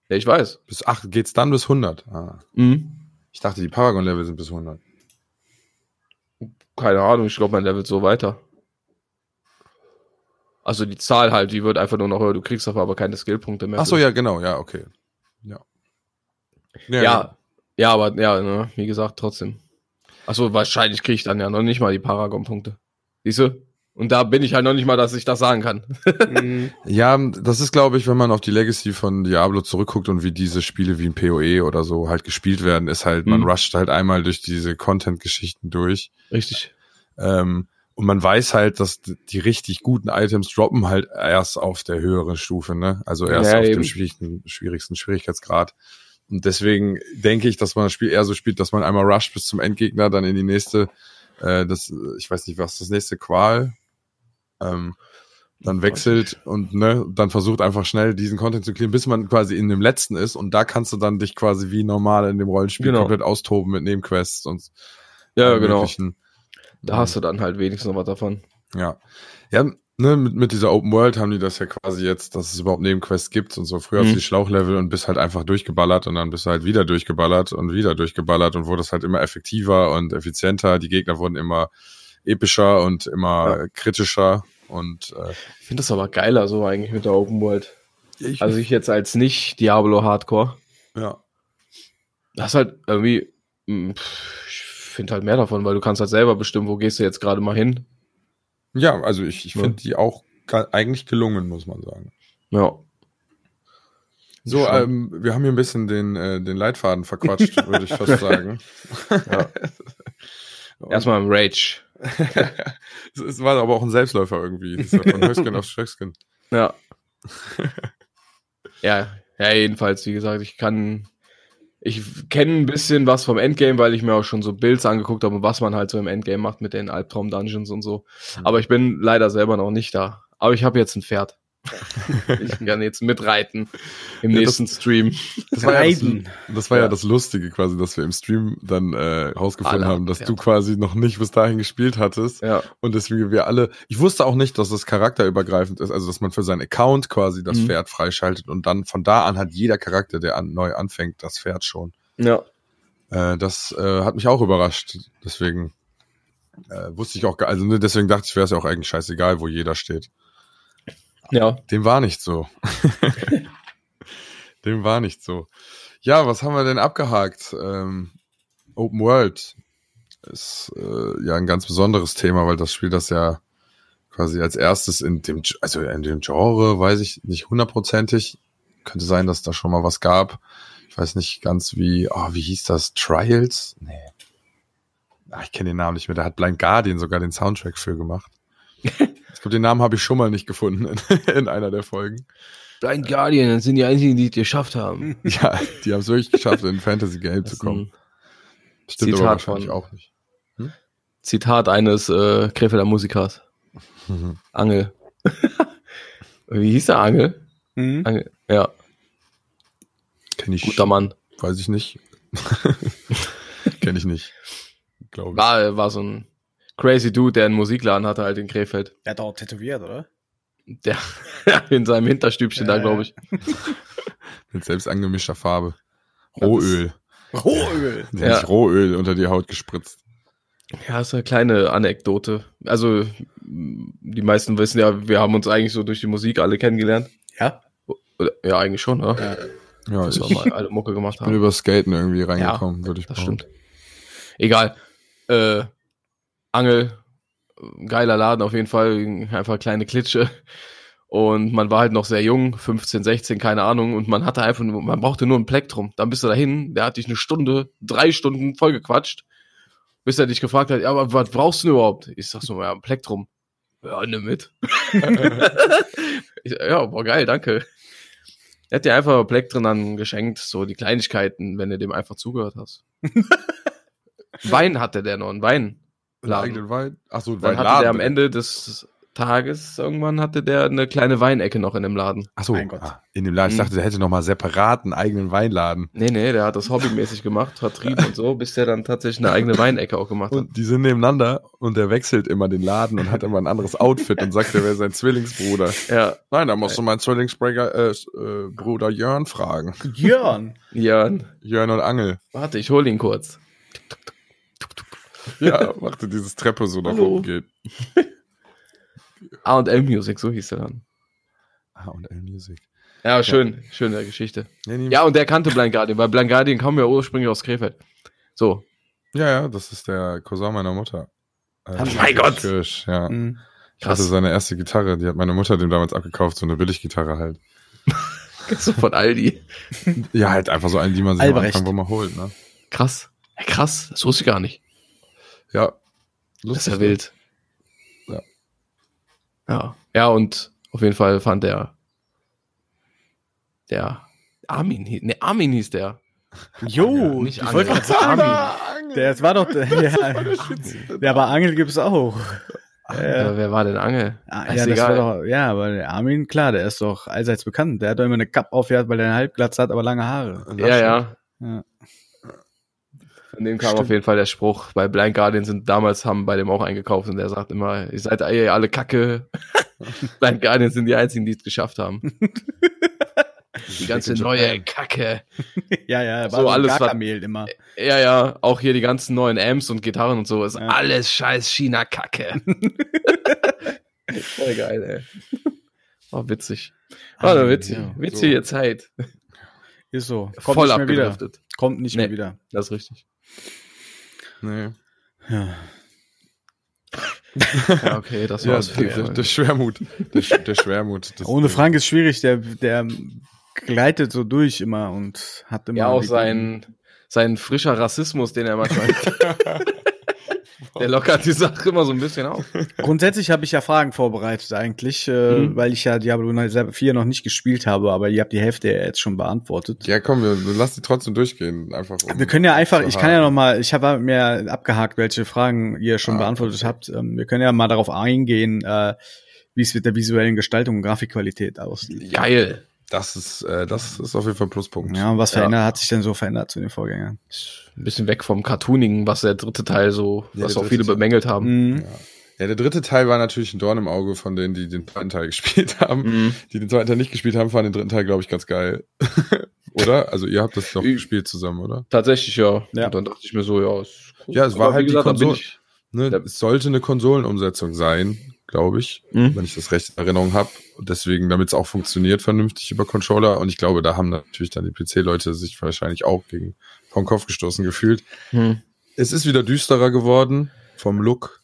Ja, ich weiß. Bis 8 geht's dann bis 100. Ah. Mhm. Ich dachte, die Paragon-Level sind bis 100. Keine Ahnung, ich glaube, mein Level so weiter. Also die Zahl halt, die wird einfach nur noch höher. Du kriegst aber keine Skillpunkte mehr. Ach so, ja, genau, ja, okay. Ja. Ja, ja, aber ja, ne, wie gesagt, trotzdem. Achso, wahrscheinlich kriege ich dann ja noch nicht mal die Paragon-Punkte. Siehst du? Und da bin ich halt noch nicht mal, dass ich das sagen kann. Ja, das ist, glaube ich, wenn man auf die Legacy von Diablo zurückguckt und wie diese Spiele wie ein PoE oder so halt gespielt werden, ist halt, man Mhm. rusht halt einmal durch diese Content-Geschichten durch. Richtig. Ähm, und man weiß halt, dass die richtig guten Items droppen halt erst auf der höheren Stufe, ne? Also erst Ja, auf eben. dem schwierigsten, schwierigsten Schwierigkeitsgrad. Und deswegen denke ich, dass man das Spiel eher so spielt, dass man einmal rusht bis zum Endgegner, dann in die nächste, äh, das, ich weiß nicht, was das nächste Qual. Ähm, dann wechselt und ne, dann versucht einfach schnell diesen Content zu clearen, bis man quasi in dem letzten ist und da kannst du dann dich quasi wie normal in dem Rollenspiel Genau. komplett austoben mit Nebenquests und Ja, genau. Da hast du dann halt wenigstens noch was davon. Ja. Ja, ne, mit, mit dieser Open World haben die das ja quasi jetzt, dass es überhaupt Nebenquests gibt und so. Früher Mhm. hast du die Schlauchlevel und bist halt einfach durchgeballert und dann bist du halt wieder durchgeballert und wieder durchgeballert und wurde es halt immer effektiver und effizienter. Die Gegner wurden immer epischer und immer kritischer und äh, Ich finde das aber geiler so eigentlich mit der Open World. ich, Also ich jetzt als nicht Diablo Hardcore. ja. Das ist halt irgendwie, pff, ich finde halt mehr davon, weil du kannst halt selber bestimmen, wo gehst du jetzt gerade mal hin. Ja, also ich, ich Ja. finde die auch eigentlich gelungen, muss man sagen. Ja. So, ähm, wir haben hier ein bisschen den, äh, den Leitfaden verquatscht, würde ich fast sagen. ja. Erstmal im Rage. es, war aber auch ein Selbstläufer irgendwie. Von Höchstgen auf Stöckskin. Ja. ja, ja, jedenfalls, wie gesagt, ich kann, ich kenne ein bisschen was vom Endgame, weil ich mir auch schon so Builds angeguckt habe, was man halt so im Endgame macht mit den Albtraum-Dungeons und so. Aber ich bin leider selber noch nicht da. Aber ich habe jetzt ein Pferd. ich kann jetzt mitreiten im Ja, nächsten Stream. Das war, ja das, das war ja. Ja. das Lustige quasi, dass wir im Stream dann äh, rausgefunden Alle haben, dass du quasi noch nicht bis dahin gespielt hattest. Ja, Und deswegen wir alle, ich wusste auch nicht, dass das charakterübergreifend ist, also dass man für seinen Account quasi das Mhm. Pferd freischaltet und dann von da an hat jeder Charakter, der an, neu anfängt, das Pferd schon. ja. Äh, das äh, hat mich auch überrascht. Deswegen äh, wusste ich auch, gar- also ne, deswegen dachte ich, wäre es ja auch eigentlich scheißegal, wo jeder steht. Ja, Dem war nicht so. Dem war nicht so. Ja, was haben wir denn abgehakt? Ähm, Open World ist äh, ja ein ganz besonderes Thema, weil das Spiel das ja quasi als erstes in dem, also in dem Genre, weiß ich nicht hundertprozentig. Könnte sein, dass da schon mal was gab. Ich weiß nicht ganz wie, oh, wie hieß das? Trials? Nee. Ah, ich kenne den Namen nicht mehr. Da hat Blind Guardian sogar den Soundtrack für gemacht. Ich glaube, den Namen habe ich schon mal nicht gefunden in, in einer der Folgen. Blind Guardian, das sind die einzigen, die es geschafft haben. Ja, die haben es wirklich geschafft, in ein Fantasy Game zu kommen. Stimmt aber Zitat wahrscheinlich von- auch nicht. Zitat eines äh, Krefelder Musikers. Mhm. Angel. Wie hieß der Angel? Mhm. Angel. Ja, Kenn ich, guter Mann. weiß ich nicht. Kenn ich nicht. Glaube ich. War, war so ein crazy Dude, der einen Musikladen hatte halt in Krefeld. Der hat auch tätowiert, oder? Der in seinem Hinterstübchen da, Ja. glaube ich. Mit selbst angemischter Farbe. Rohöl. Rohöl. Der Ja. hat sich Rohöl unter die Haut gespritzt. Ja, ist eine kleine Anekdote. Also, die meisten wissen ja, wir haben uns eigentlich so durch die Musik alle kennengelernt. Ja. Oder, ja, eigentlich schon, ne? Ja. Ja, Dass ich wir mal alle Mucke gemacht bin haben. über Skaten irgendwie reingekommen, würde ich Das behaupten. stimmt. Egal. Äh, Angel, geiler Laden auf jeden Fall, einfach kleine Klitsche. Und man war halt noch sehr jung, 15, 16, keine Ahnung. Und man hatte einfach nur, man brauchte nur ein Plektrum. Dann bist du dahin, der hat dich eine Stunde, drei Stunden vollgequatscht, bis er dich gefragt hat, ja, aber was brauchst du denn überhaupt? Ich sag so, ja, ein Plektrum. Ja, nimm mit. ich, ja, boah, geil, danke. Er hat dir einfach Plektren dann geschenkt, so die Kleinigkeiten, wenn du dem einfach zugehört hast. Wein hatte der noch, einen Wein. Einen eigenen Wein? Achso, Dann hatte der am Ende des Tages irgendwann hatte der eine kleine Weinecke noch in dem Laden. Achso, Mein Gott. ah, in dem Laden. Ich Mhm. dachte, der hätte nochmal separat einen eigenen Weinladen. Nee, nee, der hat das hobbymäßig gemacht, vertrieben und so, bis der dann tatsächlich eine eigene Weinecke auch gemacht hat. Und die sind nebeneinander und der wechselt immer den Laden und hat immer ein anderes Outfit und sagt, er wäre sein Zwillingsbruder. Ja, Nein, da musst du meinen Zwillingsbruder äh, äh, Bruder Jörn fragen. Jörn. Jan, Jörn und Angel. warte, ich hol ihn kurz. Ja, machte dieses Treppe so nach Hallo. oben geht. A&L Music, so hieß er dann. Ah, und L Music. Ja, schön, schöne Geschichte. Ja, Ja, und der kannte Blind Guardian, weil Blind Guardian kam ja ursprünglich aus Krefeld. So, ja, ja, das ist der Cousin meiner Mutter. Äh, Hans- Mein Gott! Kirsch, ja. Mhm. Ich hatte seine erste Gitarre, die hat meine Mutter dem damals abgekauft, so eine Billiggitarre halt. So von Aldi. Ja, halt einfach so eine, die man sich am Albrecht. Anfang wo man holt, ne? Krass. Ja, krass, das wusste ich gar nicht. Ja. Das ist Lustig, ja wild. Ja. Ja. Ja, und auf jeden Fall fand der, der Armin, hieß- ne, Armin hieß der. Jo, Nicht ich wollte gerade sagen, Armin. der, das war doch, der, ja, ja, aber Angel gibt's auch. Ja, wer war denn Angel? Ah, ja, das doch, ja, aber der Armin, klar, der ist doch allseits bekannt. Der hat doch immer eine Kappe aufgehört, weil der eine Halbglatze hat, aber lange Haare. Das ja, ja. Ja. Von dem kam Stimmt. auf jeden Fall der Spruch. Bei Blind Guardian sind damals haben bei dem auch eingekauft und der sagt immer, ihr seid alle Kacke. Blind Guardian sind die einzigen, die es geschafft haben. Die ganze neue Kacke. ja, ja, war so alles, Garkamel immer. Ja, ja, auch hier die ganzen neuen Amps und Gitarren und so ist Ja. alles scheiß China-Kacke. Voll geil, ey. War witzig. War eine witzig, Ja, witzige so. Zeit. Ist so. Kommt Voll nicht mehr wieder. Kommt nicht Nee. mehr wieder. Das ist richtig. Nee. Ja. Ja, okay, das Ja, war's der, der, Schwermut. Der, der Schwermut. Das- Ohne Frank ist schwierig, der, der gleitet so durch immer und hat immer. Ja, auch die- sein, sein frischer Rassismus, den er manchmal. der lockert die Sache immer so ein bisschen auf. Grundsätzlich habe ich ja Fragen vorbereitet eigentlich, äh, Mhm. weil ich ja Diablo 4 noch nicht gespielt habe, aber ihr habt die Hälfte ja jetzt schon beantwortet. Ja, komm, wir, wir lassen die trotzdem durchgehen. Einfach. um Wir können ja einfach, ich kann ja noch mal, ich habe mir abgehakt, welche Fragen ihr schon Ah, beantwortet habt. Ähm, Wir können ja mal darauf eingehen, äh, wie es mit der visuellen Gestaltung und Grafikqualität aussieht. Geil. Das ist, äh, das ist auf jeden Fall ein Pluspunkt. Ja, und was Ja. verändert, hat sich denn so verändert zu den Vorgängern? Ein bisschen weg vom Cartoonigen, was der dritte Teil so, Ja, was auch viele Teil. bemängelt haben. Mhm. Ja, der dritte Teil war natürlich ein Dorn im Auge von denen, die den zweiten Teil gespielt haben. Mhm. Die den zweiten Teil nicht gespielt haben, fanden den dritten Teil, glaube ich, ganz geil. oder? Also ihr habt das doch Ich- gespielt zusammen, oder? Tatsächlich, ja. Ja. Und dann dachte ich mir so, ja, ist cool. Ja, es war halt die da bin Konsole- Ne, Ja. Es sollte eine Konsolenumsetzung sein, glaube ich, Mhm. wenn ich das recht in Erinnerung habe. Deswegen, damit es auch funktioniert vernünftig über Controller. Und ich glaube, da haben natürlich dann die PC-Leute sich wahrscheinlich auch gegen vom Kopf gestoßen gefühlt. Hm. Es ist wieder düsterer geworden vom Look.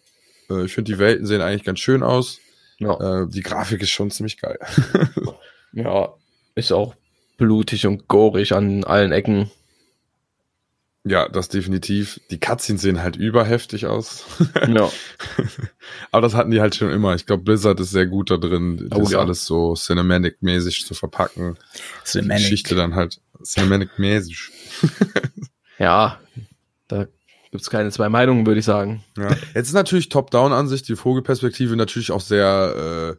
Äh, Ich finde, die Welten sehen eigentlich ganz schön aus. Ja. Äh, Die Grafik ist schon ziemlich geil. ja, ist auch blutig und gorig an allen Ecken. Ja, das definitiv. Die Cutscenes sehen halt überheftig aus. Ja. Aber das hatten die halt schon immer. Ich glaube, Blizzard ist sehr gut da drin, Oh, das ja. alles so cinematic-mäßig zu verpacken. Die Geschichte dann halt cinematic-mäßig. ja, da gibt's keine zwei Meinungen, würde ich sagen. Ja. Jetzt ist natürlich Top-Down-Ansicht, die Vogelperspektive natürlich auch sehr,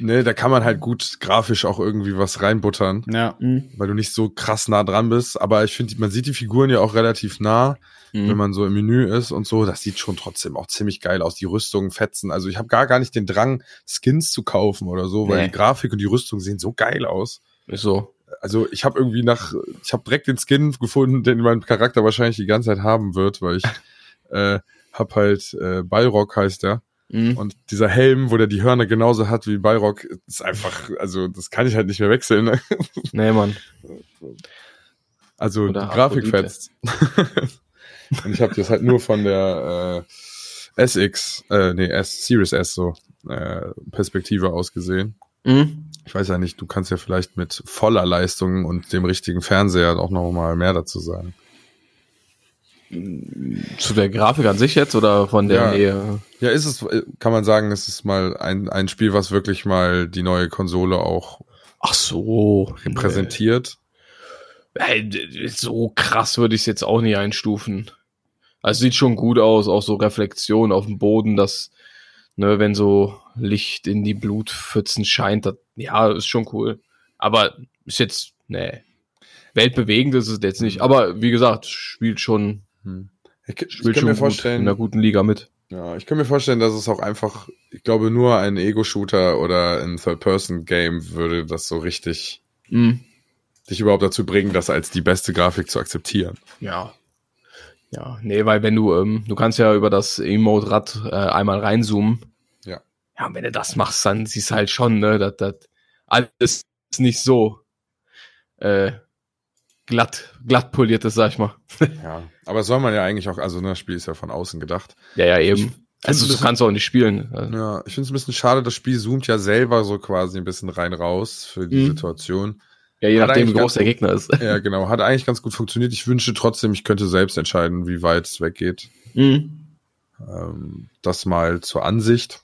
äh, ne, da kann man halt gut grafisch auch irgendwie was reinbuttern, Ja. weil du nicht so krass nah dran bist. Aber ich finde, man sieht die Figuren ja auch relativ nah. Mhm. wenn man so im Menü ist und so, das sieht schon trotzdem auch ziemlich geil aus. Die Rüstungen fetzen. Also ich habe gar, gar nicht den Drang, Skins zu kaufen oder so, weil Nee. die Grafik und die Rüstung sehen so geil aus. Ist so. Also ich habe irgendwie nach, ich habe direkt den Skin gefunden, den mein Charakter wahrscheinlich die ganze Zeit haben wird, weil ich äh, hab halt äh, Balrog heißt der. Mhm. Und dieser Helm, wo der die Hörner genauso hat wie Balrog, ist einfach, also das kann ich halt nicht mehr wechseln. Ne? Nee, Mann. Also Oder die Grafik fetzt. Und ich habe das halt nur von der äh, SX, äh, nee, S, Series S so äh, Perspektive aus gesehen. Mhm. Ich weiß ja nicht, du kannst ja vielleicht mit voller Leistung und dem richtigen Fernseher auch noch mal mehr dazu sagen. Zu der Grafik an sich jetzt oder von der Ja. Nähe? Ja, ist es, kann man sagen, es ist mal ein, ein Spiel, was wirklich mal die neue Konsole auch Ach so. präsentiert. Ey, d- so krass würde ich es jetzt auch nicht einstufen. Also sieht schon gut aus, auch so Reflexion auf dem Boden, dass, ne, wenn so Licht in die Blutpfützen scheint, das, ja, ist schon cool. Aber ist jetzt, ne, weltbewegend ist es jetzt nicht. Aber wie gesagt, spielt schon, Hm. Ich, ich spielt schon gut in einer guten Liga mit. Ja, ich kann mir vorstellen, dass es auch einfach, ich glaube, nur ein Ego-Shooter oder ein Third-Person-Game würde das so richtig Mhm. dich überhaupt dazu bringen, das als die beste Grafik zu akzeptieren. Ja. Ja, nee, weil wenn du, ähm, du kannst ja über das Emote-Rad äh, einmal reinzoomen. Ja. Und wenn du das machst, dann siehst du halt schon, ne, dass das alles ist nicht so äh, glatt, glatt poliert ist, sag ich mal. Ja, aber das soll man ja eigentlich auch, also ne, das Spiel ist ja von außen gedacht. Ja, ja, eben. Ich- also ein du bisschen- kannst auch nicht spielen. Ja, ich finde es ein bisschen schade, das Spiel zoomt ja selber so quasi ein bisschen rein raus für die Mhm. Situation. Ja, je Hat nachdem, wie groß der Gegner ist. Ja, genau, hat eigentlich ganz gut funktioniert. Ich wünsche trotzdem, ich könnte selbst entscheiden, wie weit es weggeht. Mhm. Ähm, das mal zur Ansicht.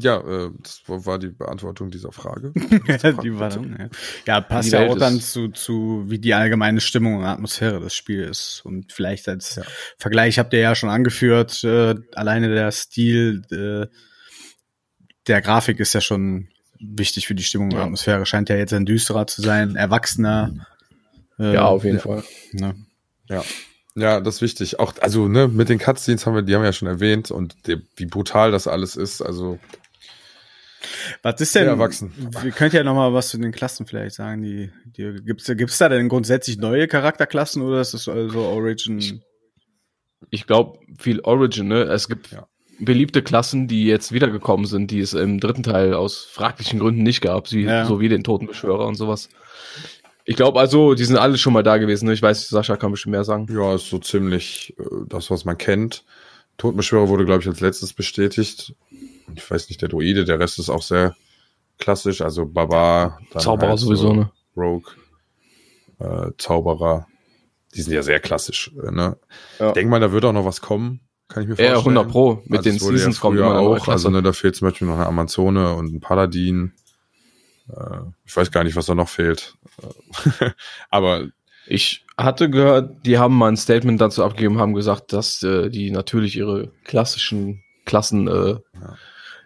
Ja. Ja, äh, das war die Beantwortung dieser Frage. die war dann, ja. ja, passt ja auch dann ist- zu, zu, wie die allgemeine Stimmung und Atmosphäre des Spiels. Und vielleicht als Ja. Vergleich habt ihr ja schon angeführt, äh, alleine der Stil äh, der Grafik ist ja schon wichtig für die Stimmung und Ja. Atmosphäre. Scheint ja jetzt ein düsterer zu sein, erwachsener. Äh, Ja, auf jeden Fall. Ne? Ja. Ja, das ist wichtig. Auch, also, ne, mit den Cutscenes haben wir, die haben wir ja schon erwähnt und der, wie brutal das alles ist. Also, Was ist denn? Sehr erwachsen. Wir könnt ja noch mal was zu den Klassen vielleicht sagen. Die, die gibt's, gibt's da denn grundsätzlich neue Charakterklassen oder ist das also Origin? Ich glaube, viel Origin, ne? Es gibt Ja. beliebte Klassen, die jetzt wiedergekommen sind, die es im dritten Teil aus fraglichen Gründen nicht gab, wie, Ja. so wie den Totenbeschwörer und sowas. Ich glaube also, die sind alle schon mal da gewesen. Ne? Ich weiß, Sascha kann bestimmt mehr sagen. ja, ist so ziemlich äh, das, was man kennt. Totenbeschwörer wurde, glaube ich, als letztes bestätigt. Ich weiß nicht, der Druide, der Rest ist auch sehr klassisch. Also Barbar, Zauberer halt sowieso, so ne? Rogue, äh, Zauberer. Die sind ja sehr klassisch. Äh, ne? Ja. Ich denke mal, da wird auch noch was kommen. Kann ich mir Ja, vorstellen. 100 Pro. Mit den es wurde Seasons immer eine neue auch. Also ne, da fehlt zum Beispiel noch eine Amazone und ein Paladin. Äh, ich weiß gar nicht, was da noch fehlt. Aber Ich hatte gehört, die haben mal ein Statement dazu abgegeben, haben gesagt, dass äh, die natürlich ihre klassischen Klassen äh,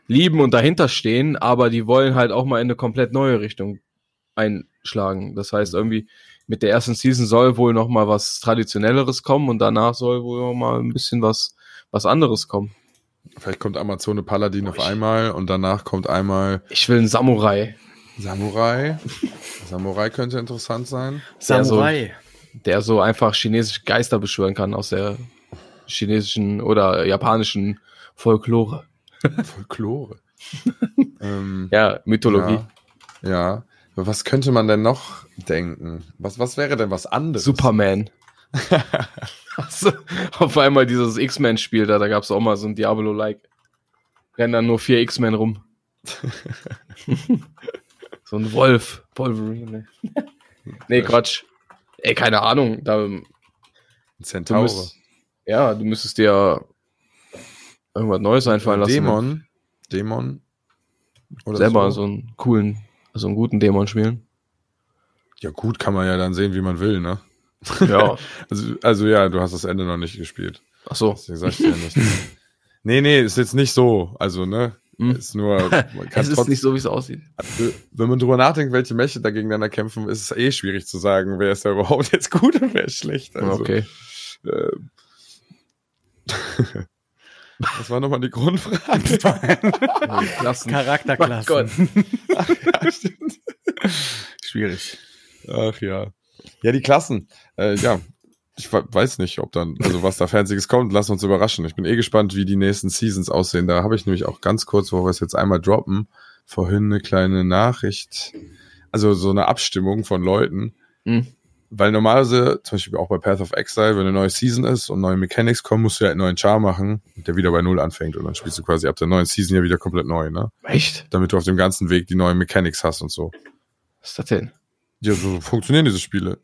lieben und dahinter stehen, aber die wollen halt auch mal in eine komplett neue Richtung einschlagen. Das heißt, irgendwie mit der ersten Season soll wohl noch mal was traditionelleres kommen und danach soll wohl noch mal ein bisschen was was anderes kommen. vielleicht kommt Amazone Paladin Oh, auf einmal und danach kommt einmal Ich will einen Samurai, Samurai. Samurai könnte interessant sein. Der so- Samurai. der so einfach chinesische Geister beschwören kann aus der chinesischen oder japanischen Folklore. Folklore. ähm, Ja, Mythologie. Ja, ja. Aber Was könnte man denn noch denken? Was, was wäre denn was anderes? Superman. Du auf einmal dieses X-Men-Spiel da, da gab es auch mal so ein Diablo-like. Rennen dann nur vier X-Men rum. so ein Wolf. Wolverine. nee, Quatsch. Ey, keine Ahnung. Da, Ein müsst, ja, du müsstest dir irgendwas Neues einfallen lassen. Dämon. Dämon. Oder Selber so. einen coolen, so einen guten Dämon spielen. Ja, gut, kann man ja dann sehen, wie man will, ne? Ja. Also, also ja, du hast das Ende noch nicht gespielt. Ach so. Deswegen sag ich dir nicht. nee, nee, ist jetzt nicht so. Also, ne? Hm. Ist nur, man kann Es ist trotzdem, nicht so, wie es aussieht. wenn man drüber nachdenkt, welche Mächte da gegeneinander kämpfen, ist es eh schwierig zu sagen, wer ist da überhaupt jetzt gut und wer ist schlecht. Also, okay. äh, das war nochmal die Grundfrage. Klassen. Charakterklassen. ja, stimmt. Schwierig. Ach ja. Ja, die Klassen. Äh, ja, ich we- weiß nicht, ob dann, also was da Fancyes kommt. Lass uns überraschen. Ich bin eh gespannt, wie die nächsten Seasons aussehen. Da habe ich nämlich auch ganz kurz, wo wir es jetzt einmal droppen, vorhin eine kleine Nachricht, also so eine Abstimmung von Leuten. Hm. Weil normalerweise, zum Beispiel auch bei Path of Exile, wenn eine neue Season ist und neue Mechanics kommen, musst du ja einen neuen Char machen, der wieder bei Null anfängt. Und dann spielst du quasi ab der neuen Season ja wieder komplett neu, ne? Echt? Damit du auf dem ganzen Weg die neuen Mechanics hast und so. Was ist das denn? Ja, so funktionieren diese Spiele.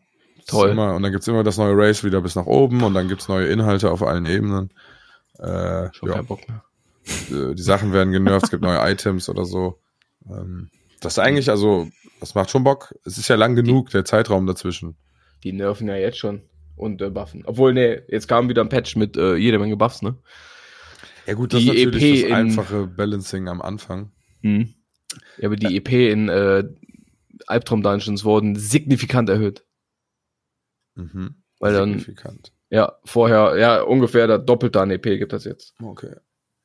Toll. Immer, und dann gibt's immer das neue Race wieder bis nach oben und dann gibt's neue Inhalte auf allen Ebenen. Äh, Schon ja, keinen Bock mehr. äh, die Sachen werden genervt, es gibt neue Items oder so. Ähm, das ist eigentlich, also, das macht schon Bock. Es ist ja lang genug, der Zeitraum dazwischen. Die nerven ja jetzt schon und äh, buffen. Obwohl, nee, jetzt kam wieder ein Patch mit äh, jede Menge Buffs, ne? Ja gut, das ist natürlich das einfache Balancing am Anfang. Hm. Ja, aber die EP in äh, Albtraum-Dungeons wurden signifikant erhöht. Mhm. Weil dann, Signifikant. ja, vorher, ja, ungefähr das Doppelte an EP gibt das jetzt. Okay.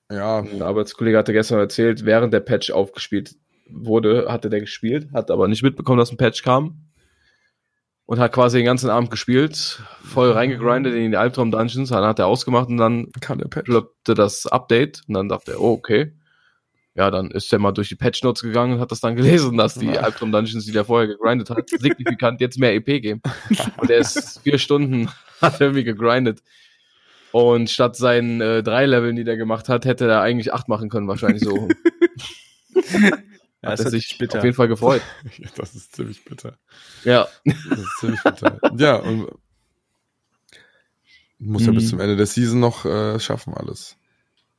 Ja, Ein Arbeitskollege hatte gestern erzählt, während der Patch aufgespielt wurde, hatte der gespielt, hat aber nicht mitbekommen, dass ein Patch kam. Und hat quasi den ganzen Abend gespielt, voll reingegrindet in die Albtraum-Dungeons, dann hat er ausgemacht und dann ploppte das Update und dann dachte er, oh, okay. Ja, dann ist er mal durch die Patch Notes gegangen und hat das dann gelesen, dass die. Albtraum Dungeons, die der vorher gegrindet hat, signifikant jetzt mehr EP geben. Und er ist vier Stunden, hat er irgendwie gegrindet. Und statt seinen äh, drei Leveln, die der gemacht hat, hätte er eigentlich acht machen können, wahrscheinlich so. Ja, hat ist er sich bitter. auf jeden Fall gefreut. Das ist ziemlich bitter. Ja. Das ist ziemlich bitter. ja, und muss ja Mhm. bis zum Ende der Season noch äh, schaffen alles.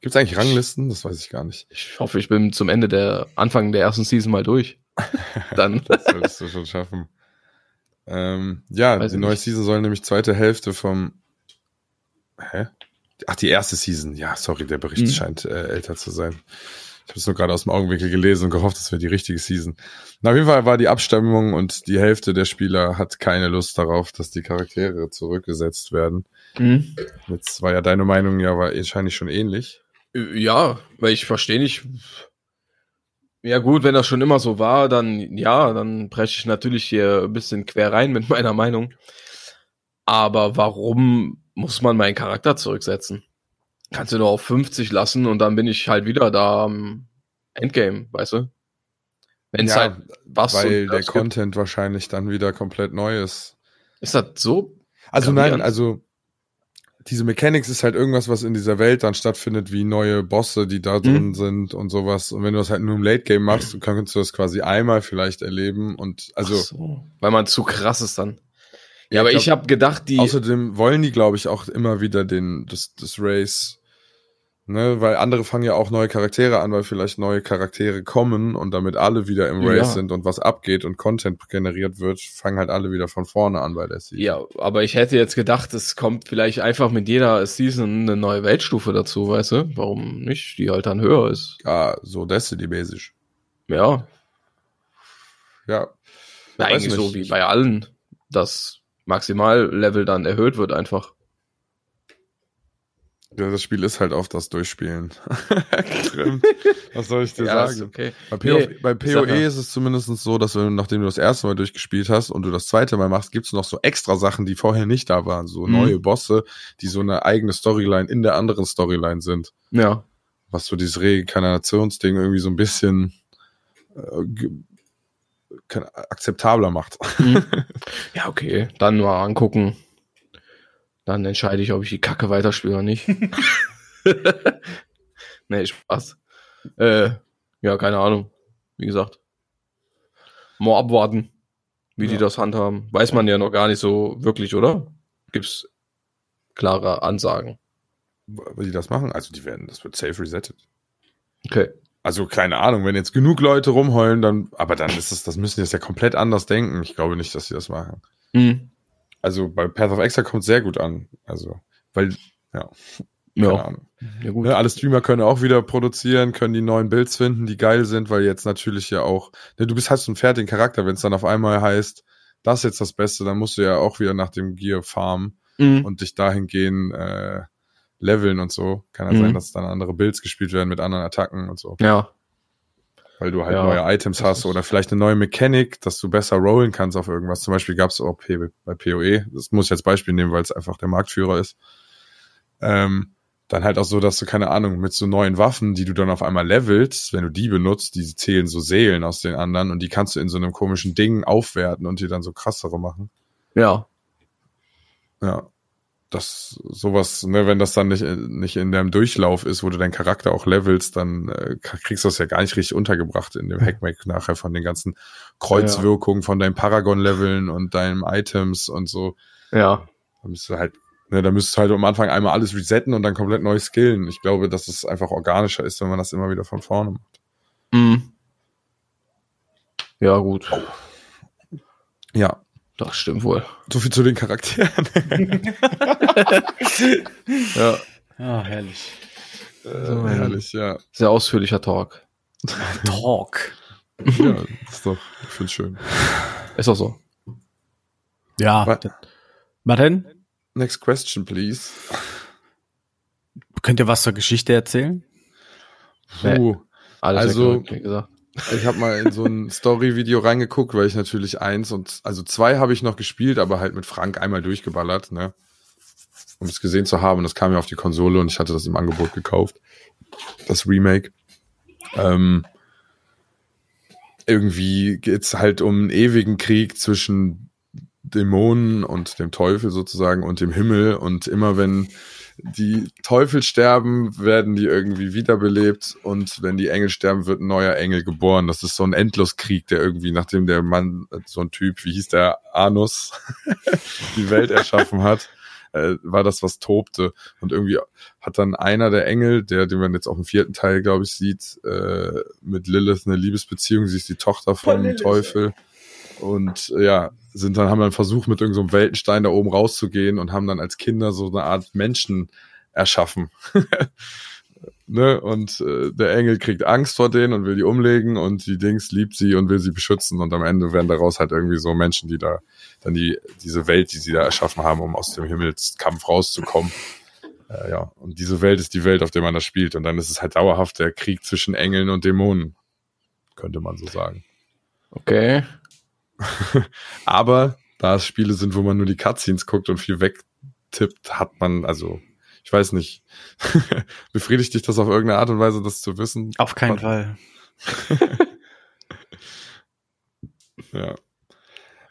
Gibt es eigentlich Ranglisten? Das weiß ich gar nicht. Ich hoffe, ich bin zum Ende der Anfang der ersten Season mal durch. Dann. das solltest du schon schaffen. Ähm, ja, Weiß die neue nicht. Season soll nämlich zweite Hälfte vom. Hä? Ach, die erste Season. Ja, sorry, der Bericht Mhm. scheint äh, älter zu sein. Ich habe es nur gerade aus dem Augenwinkel gelesen und gehofft, das wäre die richtige Season. Na, auf jeden Fall war die Abstimmung und die Hälfte der Spieler hat keine Lust darauf, dass die Charaktere zurückgesetzt werden. Mhm. Jetzt war ja deine Meinung ja wahrscheinlich schon ähnlich. Ja, weil ich verstehe nicht. Ja gut, wenn das schon immer so war, dann ja, dann breche ich natürlich hier ein bisschen quer rein mit meiner Meinung. Aber warum muss man meinen Charakter zurücksetzen? Kannst du doch auf 50 lassen und dann bin ich halt wieder da am Endgame, weißt du? Wenn es Ja, halt was weil der das gibt. Content wahrscheinlich dann wieder komplett neu ist. Ist das so? Also Gravierend. nein, also diese Mechanics ist halt irgendwas, was in dieser Welt dann stattfindet, wie neue Bosse, die da drin sind und sowas. Und wenn du das halt nur im Late Game machst, dann kannst du das quasi einmal vielleicht erleben und also so, weil man zu krass ist dann. Ja, aber ich ich, habe gedacht, die außerdem wollen die, glaube ich, auch immer wieder den das das Race, ne, weil andere fangen ja auch neue Charaktere an, weil vielleicht neue Charaktere kommen und damit alle wieder im Race Ja. sind und was abgeht und Content generiert wird, fangen halt alle wieder von vorne an bei der Season. Ja, aber ich hätte jetzt gedacht, es kommt vielleicht einfach mit jeder Season eine neue Weltstufe dazu, weißt du? Warum nicht? Die halt dann höher ist. Ja, so Destiny basisch. Ja, Ja, ja eigentlich so wie bei allen, das Maximallevel dann erhöht wird einfach. Ja, das Spiel ist halt auf das Durchspielen. Was soll ich dir Ja, sagen? okay. Bei, PO, Nee, bei PoE ist es zumindest so, dass wenn, nachdem du das erste Mal durchgespielt hast und du das zweite Mal machst, gibt's noch so extra Sachen, die vorher nicht da waren. So Mhm. neue Bosse, die so eine eigene Storyline in der anderen Storyline sind. Ja. Was so dieses Reinkarnationsding irgendwie so ein bisschen äh, akzeptabler macht. Hm. ja, okay. Dann mal angucken. Dann entscheide ich, ob ich die Kacke weiterspiele oder nicht. nee, Spaß. Äh, ja, keine Ahnung. Wie gesagt. Mal abwarten, wie die Ja. das handhaben. Weiß man ja noch gar nicht so wirklich, oder? Gibt's klare Ansagen. Wie die das machen? Also die werden, das wird safe resettet. Okay. Also keine Ahnung, wenn jetzt genug Leute rumheulen, dann, aber dann ist es, das müssen die jetzt ja komplett anders denken. Ich glaube nicht, dass sie das machen. Hm. Also bei Path of Exile kommt sehr gut an. Also, weil, ja, keine Ja. Ja, gut. Ne, alle Streamer können auch wieder produzieren, können die neuen Builds finden, die geil sind, weil jetzt natürlich ja auch, ne, du bist hast einen fertigen Charakter, wenn es dann auf einmal heißt, das ist jetzt das Beste, dann musst du ja auch wieder nach dem Gear farmen Hm. und dich dahingehend äh, leveln und so. Kann ja Mhm. sein, dass dann andere Builds gespielt werden mit anderen Attacken und so. Ja. Weil du halt Ja, neue Items hast oder vielleicht eine neue Mechanik, dass du besser rollen kannst auf irgendwas. Zum Beispiel gab es auch bei PoE, das muss ich als Beispiel nehmen, weil es einfach der Marktführer ist. Ähm, dann halt auch so, dass du, keine Ahnung, mit so neuen Waffen, die du dann auf einmal levelst, wenn du die benutzt, die zählen so Seelen aus den anderen und die kannst du in so einem komischen Ding aufwerten und die dann so krassere machen. Ja. Ja. Das, sowas, ne, wenn das dann nicht, nicht in deinem Durchlauf ist, wo du deinen Charakter auch levelst, dann äh, kriegst du das ja gar nicht richtig untergebracht in dem Hackmack nachher von den ganzen Kreuzwirkungen, von deinen Paragon-Leveln und deinen Items und so. Ja. Da müsstest du halt, ne, da müsstest du halt am Anfang einmal alles resetten und dann komplett neu skillen. Ich glaube, dass es einfach organischer ist, wenn man das immer wieder von vorne macht. Hm. Ja, gut. Ja. Das stimmt wohl. So viel zu den Charakteren. Ja. Ah, herrlich. äh, herrlich, ja. Sehr ausführlicher Talk. Talk. Ja, das ist doch, ich find's schön. Ist auch so. Ja. Denn? Next question, please. Könnt ihr was zur Geschichte erzählen? Puh. Alles Also- erklärt, wie gesagt. Ich habe mal in so ein Story-Video reingeguckt, weil ich natürlich eins und also zwei habe ich noch gespielt, aber halt mit Frank einmal durchgeballert, ne? Um es gesehen zu haben. Das kam ja auf die Konsole und ich hatte das im Angebot gekauft. Das Remake. Ähm, irgendwie geht's halt um einen ewigen Krieg zwischen Dämonen und dem Teufel sozusagen und dem Himmel. Und immer wenn die Teufel sterben, werden die irgendwie wiederbelebt und wenn die Engel sterben, wird ein neuer Engel geboren. Das ist so ein Endloskrieg, der irgendwie, nachdem der Mann, so ein Typ, wie hieß der, Anus, die Welt erschaffen hat, äh, war das, was tobte. Und irgendwie hat dann einer der Engel, der, den man jetzt auch im vierten Teil, glaube ich, sieht, äh, mit Lilith eine Liebesbeziehung. Sie ist die Tochter Lilith, Teufel. Und äh, ja, sind dann, haben dann versucht, mit irgendeinem so Weltenstein da oben rauszugehen und haben dann als Kinder so eine Art Menschen erschaffen. ne? Und äh, der Engel kriegt Angst vor denen und will die umlegen und die Dings liebt sie und will sie beschützen und am Ende werden daraus halt irgendwie so Menschen, die da dann die diese Welt, die sie da erschaffen haben, um aus dem Himmelskampf rauszukommen. Äh, ja, und diese Welt ist die Welt, auf der man das spielt und dann ist es halt dauerhaft der Krieg zwischen Engeln und Dämonen, könnte man so sagen. Okay. Aber da es Spiele sind, wo man nur die Cutscenes guckt und viel wegtippt, hat man, also, ich weiß nicht, befriedigt dich das auf irgendeine Art und Weise, das zu wissen? Auf keinen Fall. Ja.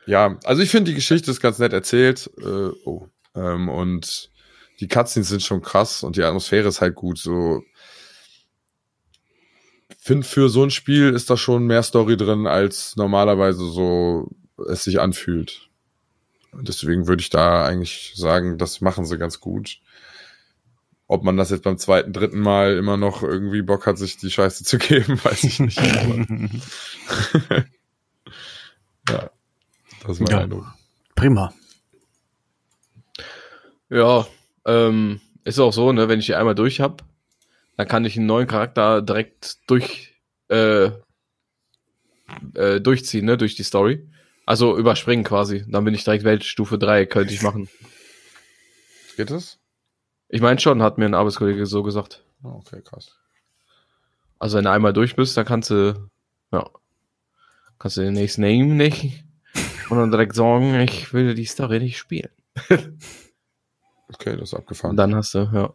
Ja, also ich finde, die Geschichte ist ganz nett erzählt. Äh, oh. Ähm, und die Cutscenes sind schon krass und die Atmosphäre ist halt gut. So finde für so ein Spiel ist da schon mehr Story drin, als normalerweise so es sich anfühlt. Und deswegen würde ich da eigentlich sagen, das machen sie ganz gut. Ob man das jetzt beim zweiten, dritten Mal immer noch irgendwie Bock hat, sich die Scheiße zu geben, weiß ich nicht. Ja, das ist mein Ja. Eindruck. Prima. Ja, ähm, ist auch so, ne, wenn ich die einmal durch hab, dann kann ich einen neuen Charakter direkt durch äh, äh, durchziehen, ne, durch die Story. Also überspringen quasi. Dann bin ich direkt Weltstufe 3, könnte ich machen. Geht das? Ich meine schon, hat mir ein Arbeitskollege so gesagt. Oh, okay, krass. Also wenn du einmal durch bist, dann kannst du, ja, kannst du den nächsten Name nicht und dann direkt sagen, ich will die Story nicht spielen. Okay, das ist Und abgefahren. dann hast du, ja.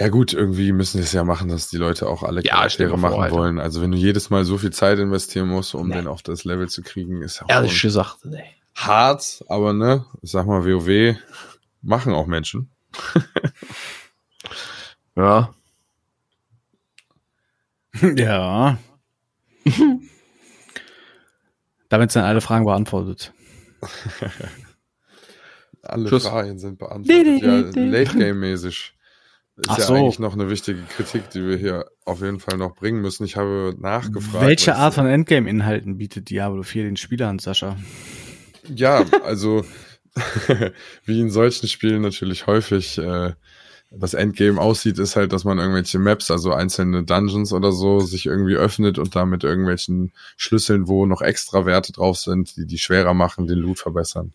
Ja gut, irgendwie müssen wir es ja machen, dass die Leute auch alle Ja, Charaktere vor, machen Alter. wollen. Also wenn du jedes Mal so viel Zeit investieren musst, um Nee. den auf das Level zu kriegen, ist ja auch Ehrlich gesagt, nee. hart, aber ne, ich sag mal, WoW machen auch Menschen. Ja. ja. Damit sind alle Fragen beantwortet. Alle Tschüss. Fragen sind beantwortet. Ja, Di, di, di. Ist ja so. eigentlich noch eine wichtige Kritik, die wir hier auf jeden Fall noch bringen müssen. Ich habe nachgefragt. Welche Art von Endgame-Inhalten bietet Diablo 4 den Spielern, Sascha? Ja, also wie in solchen Spielen natürlich häufig äh, das Endgame aussieht, ist halt, dass man irgendwelche Maps, also einzelne Dungeons oder so, sich irgendwie öffnet und da mit irgendwelchen Schlüsseln, wo noch extra Werte drauf sind, die die schwerer machen, den Loot verbessern.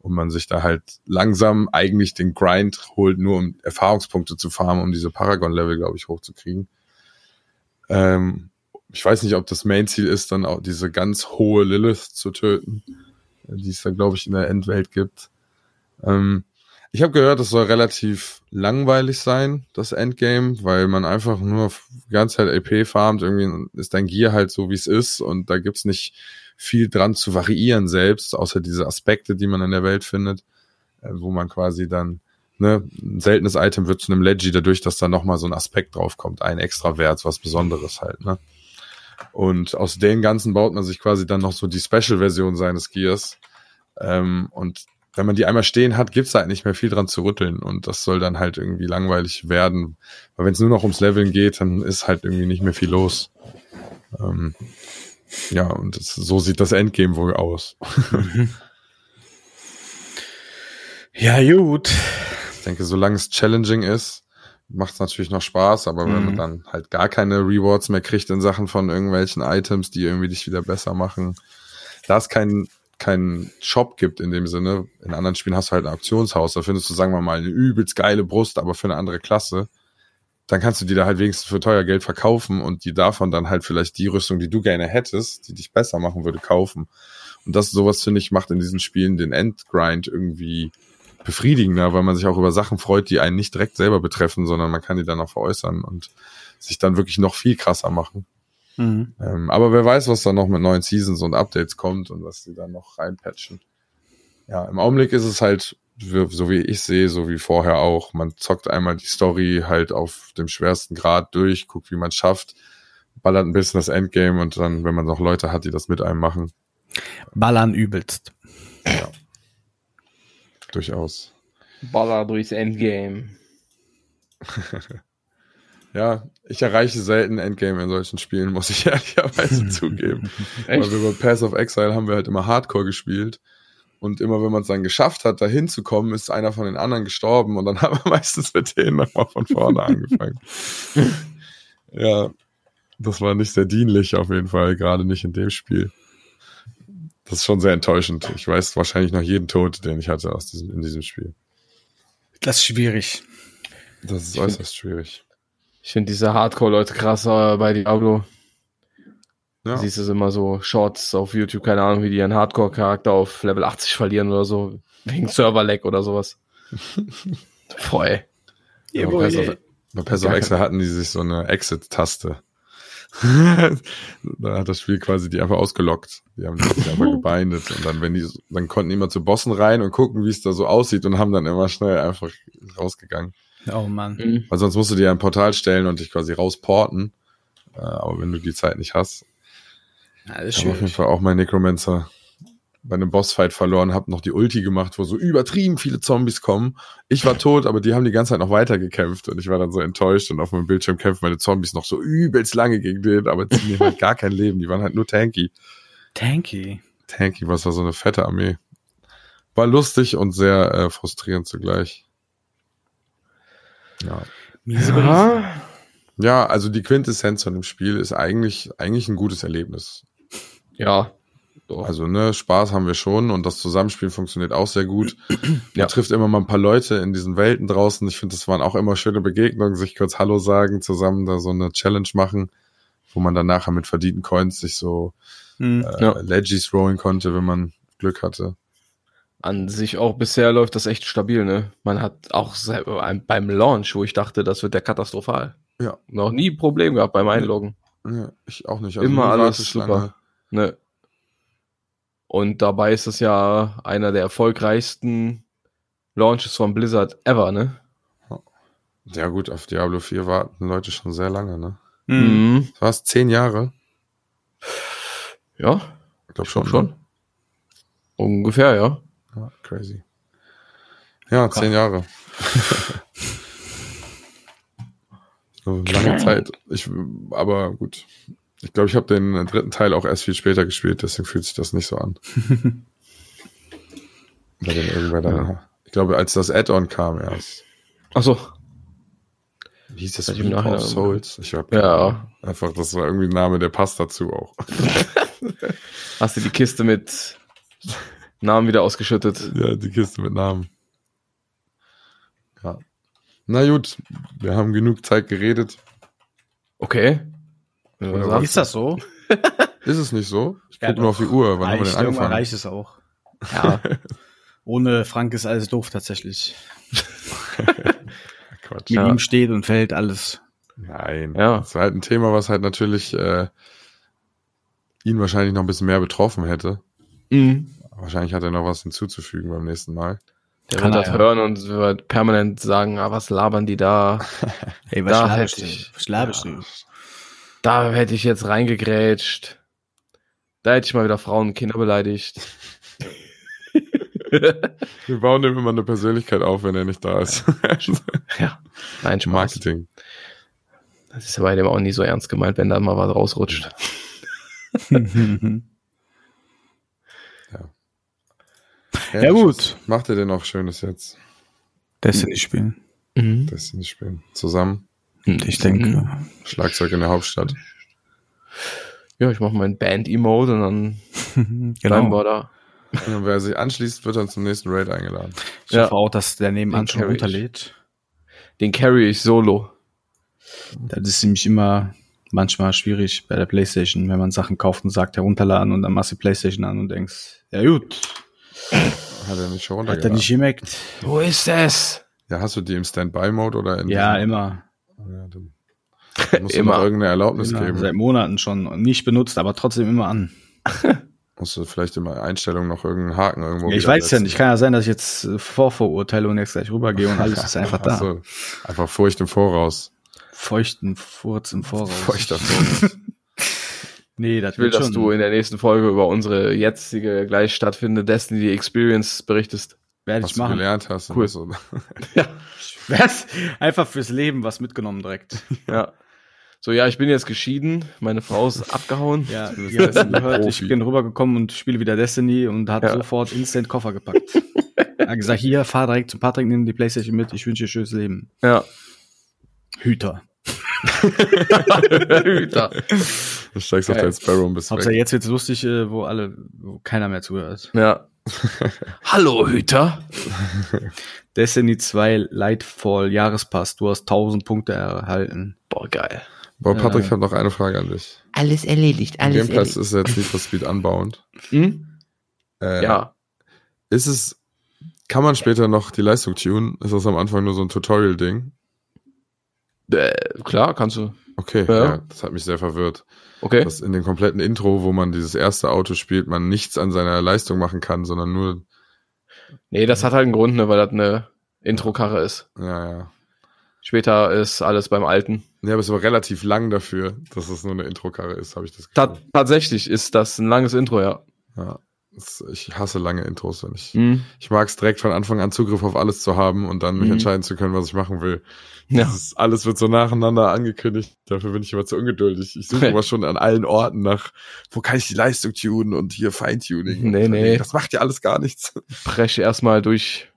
Und man sich da halt langsam eigentlich den Grind holt, nur um Erfahrungspunkte zu farmen, um diese Paragon-Level, glaube ich, hochzukriegen. Ähm, ich weiß nicht, ob das Main-Ziel ist, dann auch diese ganz hohe Lilith zu töten die es da, glaube ich, in der Endwelt gibt. Ähm, ich habe gehört, es soll relativ langweilig sein, das Endgame, weil man einfach nur die ganze Zeit AP farmt. Irgendwie ist dein Gear halt so, wie es ist und da gibt's nicht viel dran zu variieren selbst, außer diese Aspekte, die man in der Welt findet, äh, wo man quasi dann ne, ein seltenes Item wird zu einem Leggy dadurch, dass da nochmal so ein Aspekt draufkommt, ein extra Wert, was Besonderes halt, ne? Und aus den ganzen baut man sich quasi dann noch so die Special-Version seines Gears. Ähm, und wenn man die einmal stehen hat, gibt's halt nicht mehr viel dran zu rütteln. Und das soll dann halt irgendwie langweilig werden. Weil wenn es nur noch ums Leveln geht, dann ist halt irgendwie nicht mehr viel los. Ähm, ja, und das, so sieht das Endgame wohl aus. Ja, gut. Ich denke, solange es challenging ist, macht es natürlich noch Spaß, aber wenn man Mhm. dann halt gar keine Rewards mehr kriegt in Sachen von irgendwelchen Items, die irgendwie dich wieder besser machen, da es keinen keinen Shop gibt in dem Sinne, in anderen Spielen hast du halt ein Auktionshaus, da findest du, sagen wir mal, eine übelst geile Brust, aber für eine andere Klasse, dann kannst du die da halt wenigstens für teuer Geld verkaufen und die davon dann halt vielleicht die Rüstung, die du gerne hättest, die dich besser machen würde, kaufen. Und das sowas, finde ich, macht in diesen Spielen den Endgrind irgendwie befriedigender, weil man sich auch über Sachen freut, die einen nicht direkt selber betreffen, sondern man kann die dann auch veräußern und sich dann wirklich noch viel krasser machen. Mhm. Ähm, aber wer weiß, was da noch mit neuen Seasons und Updates kommt und was die dann noch reinpatchen. Ja, im Augenblick ist es halt, so wie ich sehe, so wie vorher auch. Man zockt einmal die Story halt auf dem schwersten Grad durch, guckt, wie man schafft, ballert ein bisschen das Endgame und dann, wenn man noch Leute hat, die das mit einem machen, Ballern übelst. durchaus. Baller durchs Endgame. Ja, ich erreiche selten Endgame in solchen Spielen, muss ich ehrlicherweise zugeben. Echt? Weil wir bei Pass of Exile haben wir halt immer Hardcore gespielt. Und immer wenn man es dann geschafft hat, da hinzukommen, ist einer von den anderen gestorben und dann haben wir meistens mit denen nochmal von vorne angefangen. ja, das war nicht sehr dienlich auf jeden Fall, gerade nicht in dem Spiel. Das ist schon sehr enttäuschend. Ich weiß wahrscheinlich noch jeden Tod, den ich hatte aus diesem, in diesem Spiel. Das ist schwierig. Das ist Ich äußerst schwierig. Ich finde diese Hardcore-Leute krasser bei Diablo. Ja. Siehst du es immer so, Shorts auf YouTube, keine Ahnung, wie die einen Hardcore-Charakter auf Level 80 verlieren oder so, wegen Server-Lag oder sowas. Boah, ey. Ja, Ja, bei Pass bei Exile hatten die sich so eine Exit-Taste. da hat das Spiel quasi die einfach ausgelockt. Die haben die sich einfach gebindet. Und dann, wenn die, dann konnten die immer zu Bossen rein und gucken, wie es da so aussieht und haben dann immer schnell einfach rausgegangen. Oh Mann. Mhm. Weil sonst musst du dir ein Portal stellen und dich quasi rausporten. Äh, aber wenn du die Zeit nicht hast, Ja, ich habe auf jeden. Fall auch mein Necromancer bei einem Bossfight verloren, habe noch die Ulti gemacht, wo so übertrieben viele Zombies kommen. Ich war tot, aber die haben die ganze Zeit noch weiter gekämpft und ich war dann so enttäuscht und auf meinem Bildschirm kämpfen meine Zombies noch so übelst lange gegen den, aber ziehen halt gar kein Leben. Die waren halt nur tanky. Tanky. Tanky, was war so eine fette Armee. War lustig und sehr äh, frustrierend zugleich. Ja. Ja. ja, also die Quintessenz von dem Spiel ist eigentlich, eigentlich ein gutes Erlebnis. Ja. So. Also, ne, Spaß haben wir schon und das Zusammenspiel funktioniert auch sehr gut. Man Ja. trifft immer mal ein paar Leute in diesen Welten draußen. Ich finde, das waren auch immer schöne Begegnungen, sich kurz Hallo sagen, zusammen da so eine Challenge machen, wo man dann nachher mit verdienten Coins sich so Hm. äh, Ja. Legis rollen konnte, wenn man Glück hatte. An sich auch bisher läuft das echt stabil, ne? Man hat auch beim Launch, wo ich dachte, das wird der katastrophal. Ja. Noch nie Problem gehabt beim Einloggen. Ja, ich auch nicht. Immer nie alles super. Ne. Und dabei ist es ja einer der erfolgreichsten Launches von Blizzard ever, ne? Ja gut, auf Diablo 4 warten Leute schon sehr lange, ne? Hm. Mhm. Das war's zehn Jahre? Ja, Ich glaube schon. schon. ne? Ungefähr, ja. Ja, crazy. Ja, zehn Jahre. so lange Zeit. Ich, aber gut. Ich glaube, ich habe den dritten Teil auch erst viel später gespielt, deswegen fühlt sich das nicht so an. Weil den irgendwann dann, Ich glaube, als das Add-on kam erst. Ach so. Wie hieß das? Ich Nachhinein- of Souls? Ich hab Ja. Einfach, das war irgendwie ein Name, der passt dazu auch. Hast du die Kiste mit Namen wieder ausgeschüttet? Ja, die Kiste mit Namen. Ja. Na gut, wir haben genug Zeit geredet. Okay. Sagst. Ist das so? Ist es nicht so? Ich Ja, gucke nur auf die. Uhr. Wann haben wir Reicht, denn irgendwann angefangen? reicht es auch. Ja. Ohne Frank ist alles doof tatsächlich. Quatsch. Mit Ja. ihm steht und fällt alles. Nein. Ja. Das war halt ein Thema, was halt natürlich äh, ihn wahrscheinlich noch ein bisschen mehr betroffen hätte. mhm. Wahrscheinlich hat er noch was hinzuzufügen beim nächsten Mal. Der Kann wird das ja. hören und wird permanent sagen, ah, was labern die da? Ey, Da laberst du? ich- Was laberst Ja. du? Da hätte ich jetzt reingegrätscht. Da hätte ich mal wieder Frauen und Kinder beleidigt. Wir bauen dem immer eine Persönlichkeit auf, wenn er nicht da ist. ja. Nein, Spaß. Marketing. Das ist ja bei dem auch nie so ernst gemeint, wenn da mal was rausrutscht. Ja, gut. Was macht ihr denn noch Schönes jetzt? Destiny spielen. Mhm. Nicht spielen. Zusammen. Ich denke. Schlagzeug in der Hauptstadt. Ja, ich mache meinen Band-Emote und dann bleiben Genau. wir da. Und wer sich anschließt, wird dann zum nächsten Raid eingeladen. Ich Ja. hoffe auch, dass der nebenan Den schon runterlädt. Den carry ich solo. Das ist nämlich immer manchmal schwierig bei der Playstation, wenn man Sachen kauft und sagt herunterladen und dann machst du die Playstation an und denkst, ja gut, Hat er nicht schon hat er runtergeladen? nicht gemerkt. Wo ist es? Ja, hast du die im Standby-Mode oder in Ja, immer. Ja, dann musst du Immer. noch irgendeine Erlaubnis immer. geben. Seit Monaten schon nicht benutzt, aber trotzdem immer an. Musst du vielleicht in der Einstellung noch irgendeinen Haken irgendwo Ja, ich weiß ja nicht, kann ja sein, dass ich jetzt vorverurteile und jetzt gleich rübergehe und alles ist einfach da. Ach so, einfach Furcht im Voraus. Feuchten Furz im Voraus. Feuchter Voraus. Nee, das Ich will, dass schon. du in der nächsten Folge über unsere jetzige gleich stattfindende Destiny Experience berichtest. Werde was ich du machen. gelernt hast. Cool. So. Ja. Was? Einfach fürs Leben was mitgenommen direkt. ja. So, ja, ich bin jetzt geschieden. Meine Frau ist abgehauen. Ja, Destiny gehört, ich bin rübergekommen und spiele wieder Destiny und hat Ja. sofort instant Koffer gepackt. er hat gesagt, hier, fahr direkt zu Patrick, nimm die Playstation mit, ich wünsche dir schönes Leben. Ja. Hüter. Hüter. Du steigst auf Geil. deinen Sparrow und bist Hauptsache weg. jetzt wird's lustig, äh, wo alle, wo keiner mehr zuhört. Ja. Hallo, Hüter. Destiny 2 Lightfall Jahrespass, du hast 1000 Punkte erhalten. Boah, geil. Boah, Patrick, Äh, ich habe noch eine Frage an dich. Alles erledigt, alles Game Pass erledigt. ist jetzt Need for Speed anbauend. Hm? Äh, Ja. Ist es, kann man später noch die Leistung tunen? Ist das am Anfang nur so ein Tutorial-Ding? Äh, klar, kannst du. Okay, Ja. ja. das hat mich sehr verwirrt. Okay. Dass in dem kompletten Intro, wo man dieses erste Auto spielt, man nichts an seiner Leistung machen kann, sondern nur, Nee, das hat halt einen Grund, ne, weil das eine Intro-Karre ist. ja, ja. Später ist alles beim Alten. Ja, aber es war relativ lang dafür, dass es nur eine Intro-Karre ist, habe ich das Ta Gefühl. tatsächlich ist das ein langes Intro, ja. Ja. Ich hasse lange Intros, wenn ich. Mhm. Ich mag es direkt von Anfang an Zugriff auf alles zu haben und dann mich Mhm. entscheiden zu können, was ich machen will. Ja. Das ist, alles wird so nacheinander angekündigt. Dafür bin ich immer zu ungeduldig. Ich suche immer schon an allen Orten nach, wo kann ich die Leistung tunen und hier Feintuning. Nee, nee. Das macht ja alles gar nichts. Brech erstmal durch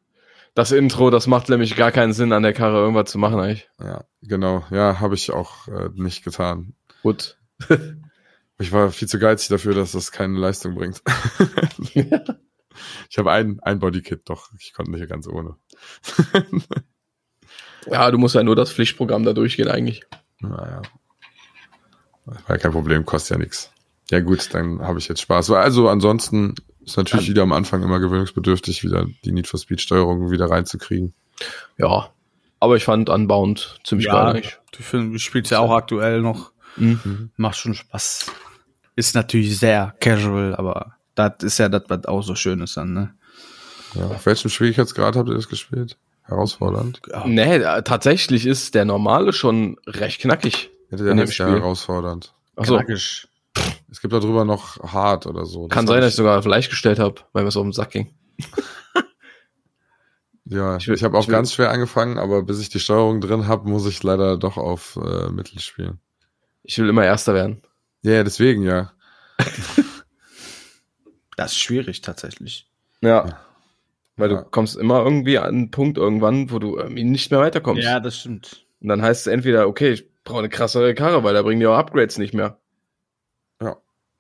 das Intro. Das macht nämlich gar keinen Sinn, an der Karre irgendwas zu machen, eigentlich. Ja, genau. Ja, habe ich auch äh, nicht getan. Gut. Ich war viel zu geizig dafür, dass das keine Leistung bringt. ich habe ein, ein Bodykit, doch. Ich konnte nicht ganz ohne. Ja, du musst ja nur das Pflichtprogramm da durchgehen, eigentlich. Naja. War ja kein Problem, kostet ja nichts. Ja gut, dann habe ich jetzt Spaß. Also ansonsten ist natürlich wieder am Anfang immer gewöhnungsbedürftig, wieder die Need for Speed Steuerung wieder reinzukriegen. Ja. Aber ich fand Unbound ziemlich geil, eigentlich. du find- du spielst ja auch aktuell noch. Mhm. Macht schon Spaß. Ist natürlich sehr casual, aber das ist ja das, was auch so schön ist dann, ne? Ja. Auf welchem Schwierigkeitsgrad habt ihr das gespielt? Herausfordernd? Ja. Nee, tatsächlich ist der normale schon recht knackig. Hätte der heißt ja herausfordernd. Achso, Knackig. Es gibt darüber noch hart oder so. kann Das sein, hab dass ich sogar auf leicht gestellt habe, weil mir so um den Sack ging. Ja, Ich ich, habe auch ich ganz schwer angefangen, aber bis ich die Steuerung drin habe, muss ich leider doch auf äh, Mittel spielen. Ich will immer Erster werden. Ja, ja, deswegen ja. Das ist schwierig tatsächlich. Ja. Weil du Ja. kommst immer irgendwie an einen Punkt irgendwann, wo du irgendwie nicht mehr weiterkommst. Ja, das stimmt. Und dann heißt es entweder, okay, ich brauche eine krassere Karre, weil da bringen die auch Upgrades nicht mehr.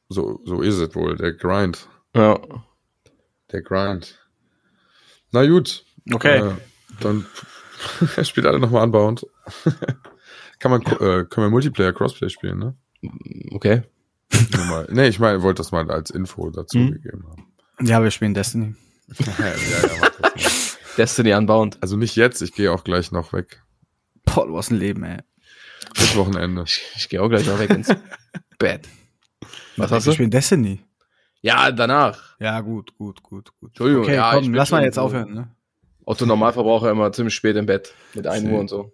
So, so ist es wohl. Der Grind. Ja. Der Grind. Na gut. Okay. Äh, dann spielt alle nochmal anbauend. Kann man, äh, können wir Multiplayer Crossplay spielen, ne? Okay. Nur mal. nee, ich meine, wollte das mal als Info dazu Mhm. gegeben haben. Ja, wir spielen Destiny. ja, ja, das mal. Destiny Unbound. Also nicht jetzt, ich gehe auch gleich noch weg. Boah, du hast ein Leben, ey. Bis Wochenende. Ich, ich gehe auch gleich noch weg ins Bett. Was hast Wir du? spielen Destiny. Ja, danach. Ja, gut, gut, gut, gut. Entschuldigung, Okay, ja, ich komm, lass mal jetzt aufhören, ne? Otto Normalverbraucher immer ziemlich spät im Bett. Mit 1 Uhr und so.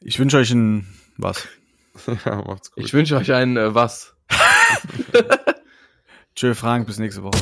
Ich wünsche euch ein, was? ja, macht's gut. Ich wünsche euch ein äh, was. Tschö, Frank, bis nächste Woche.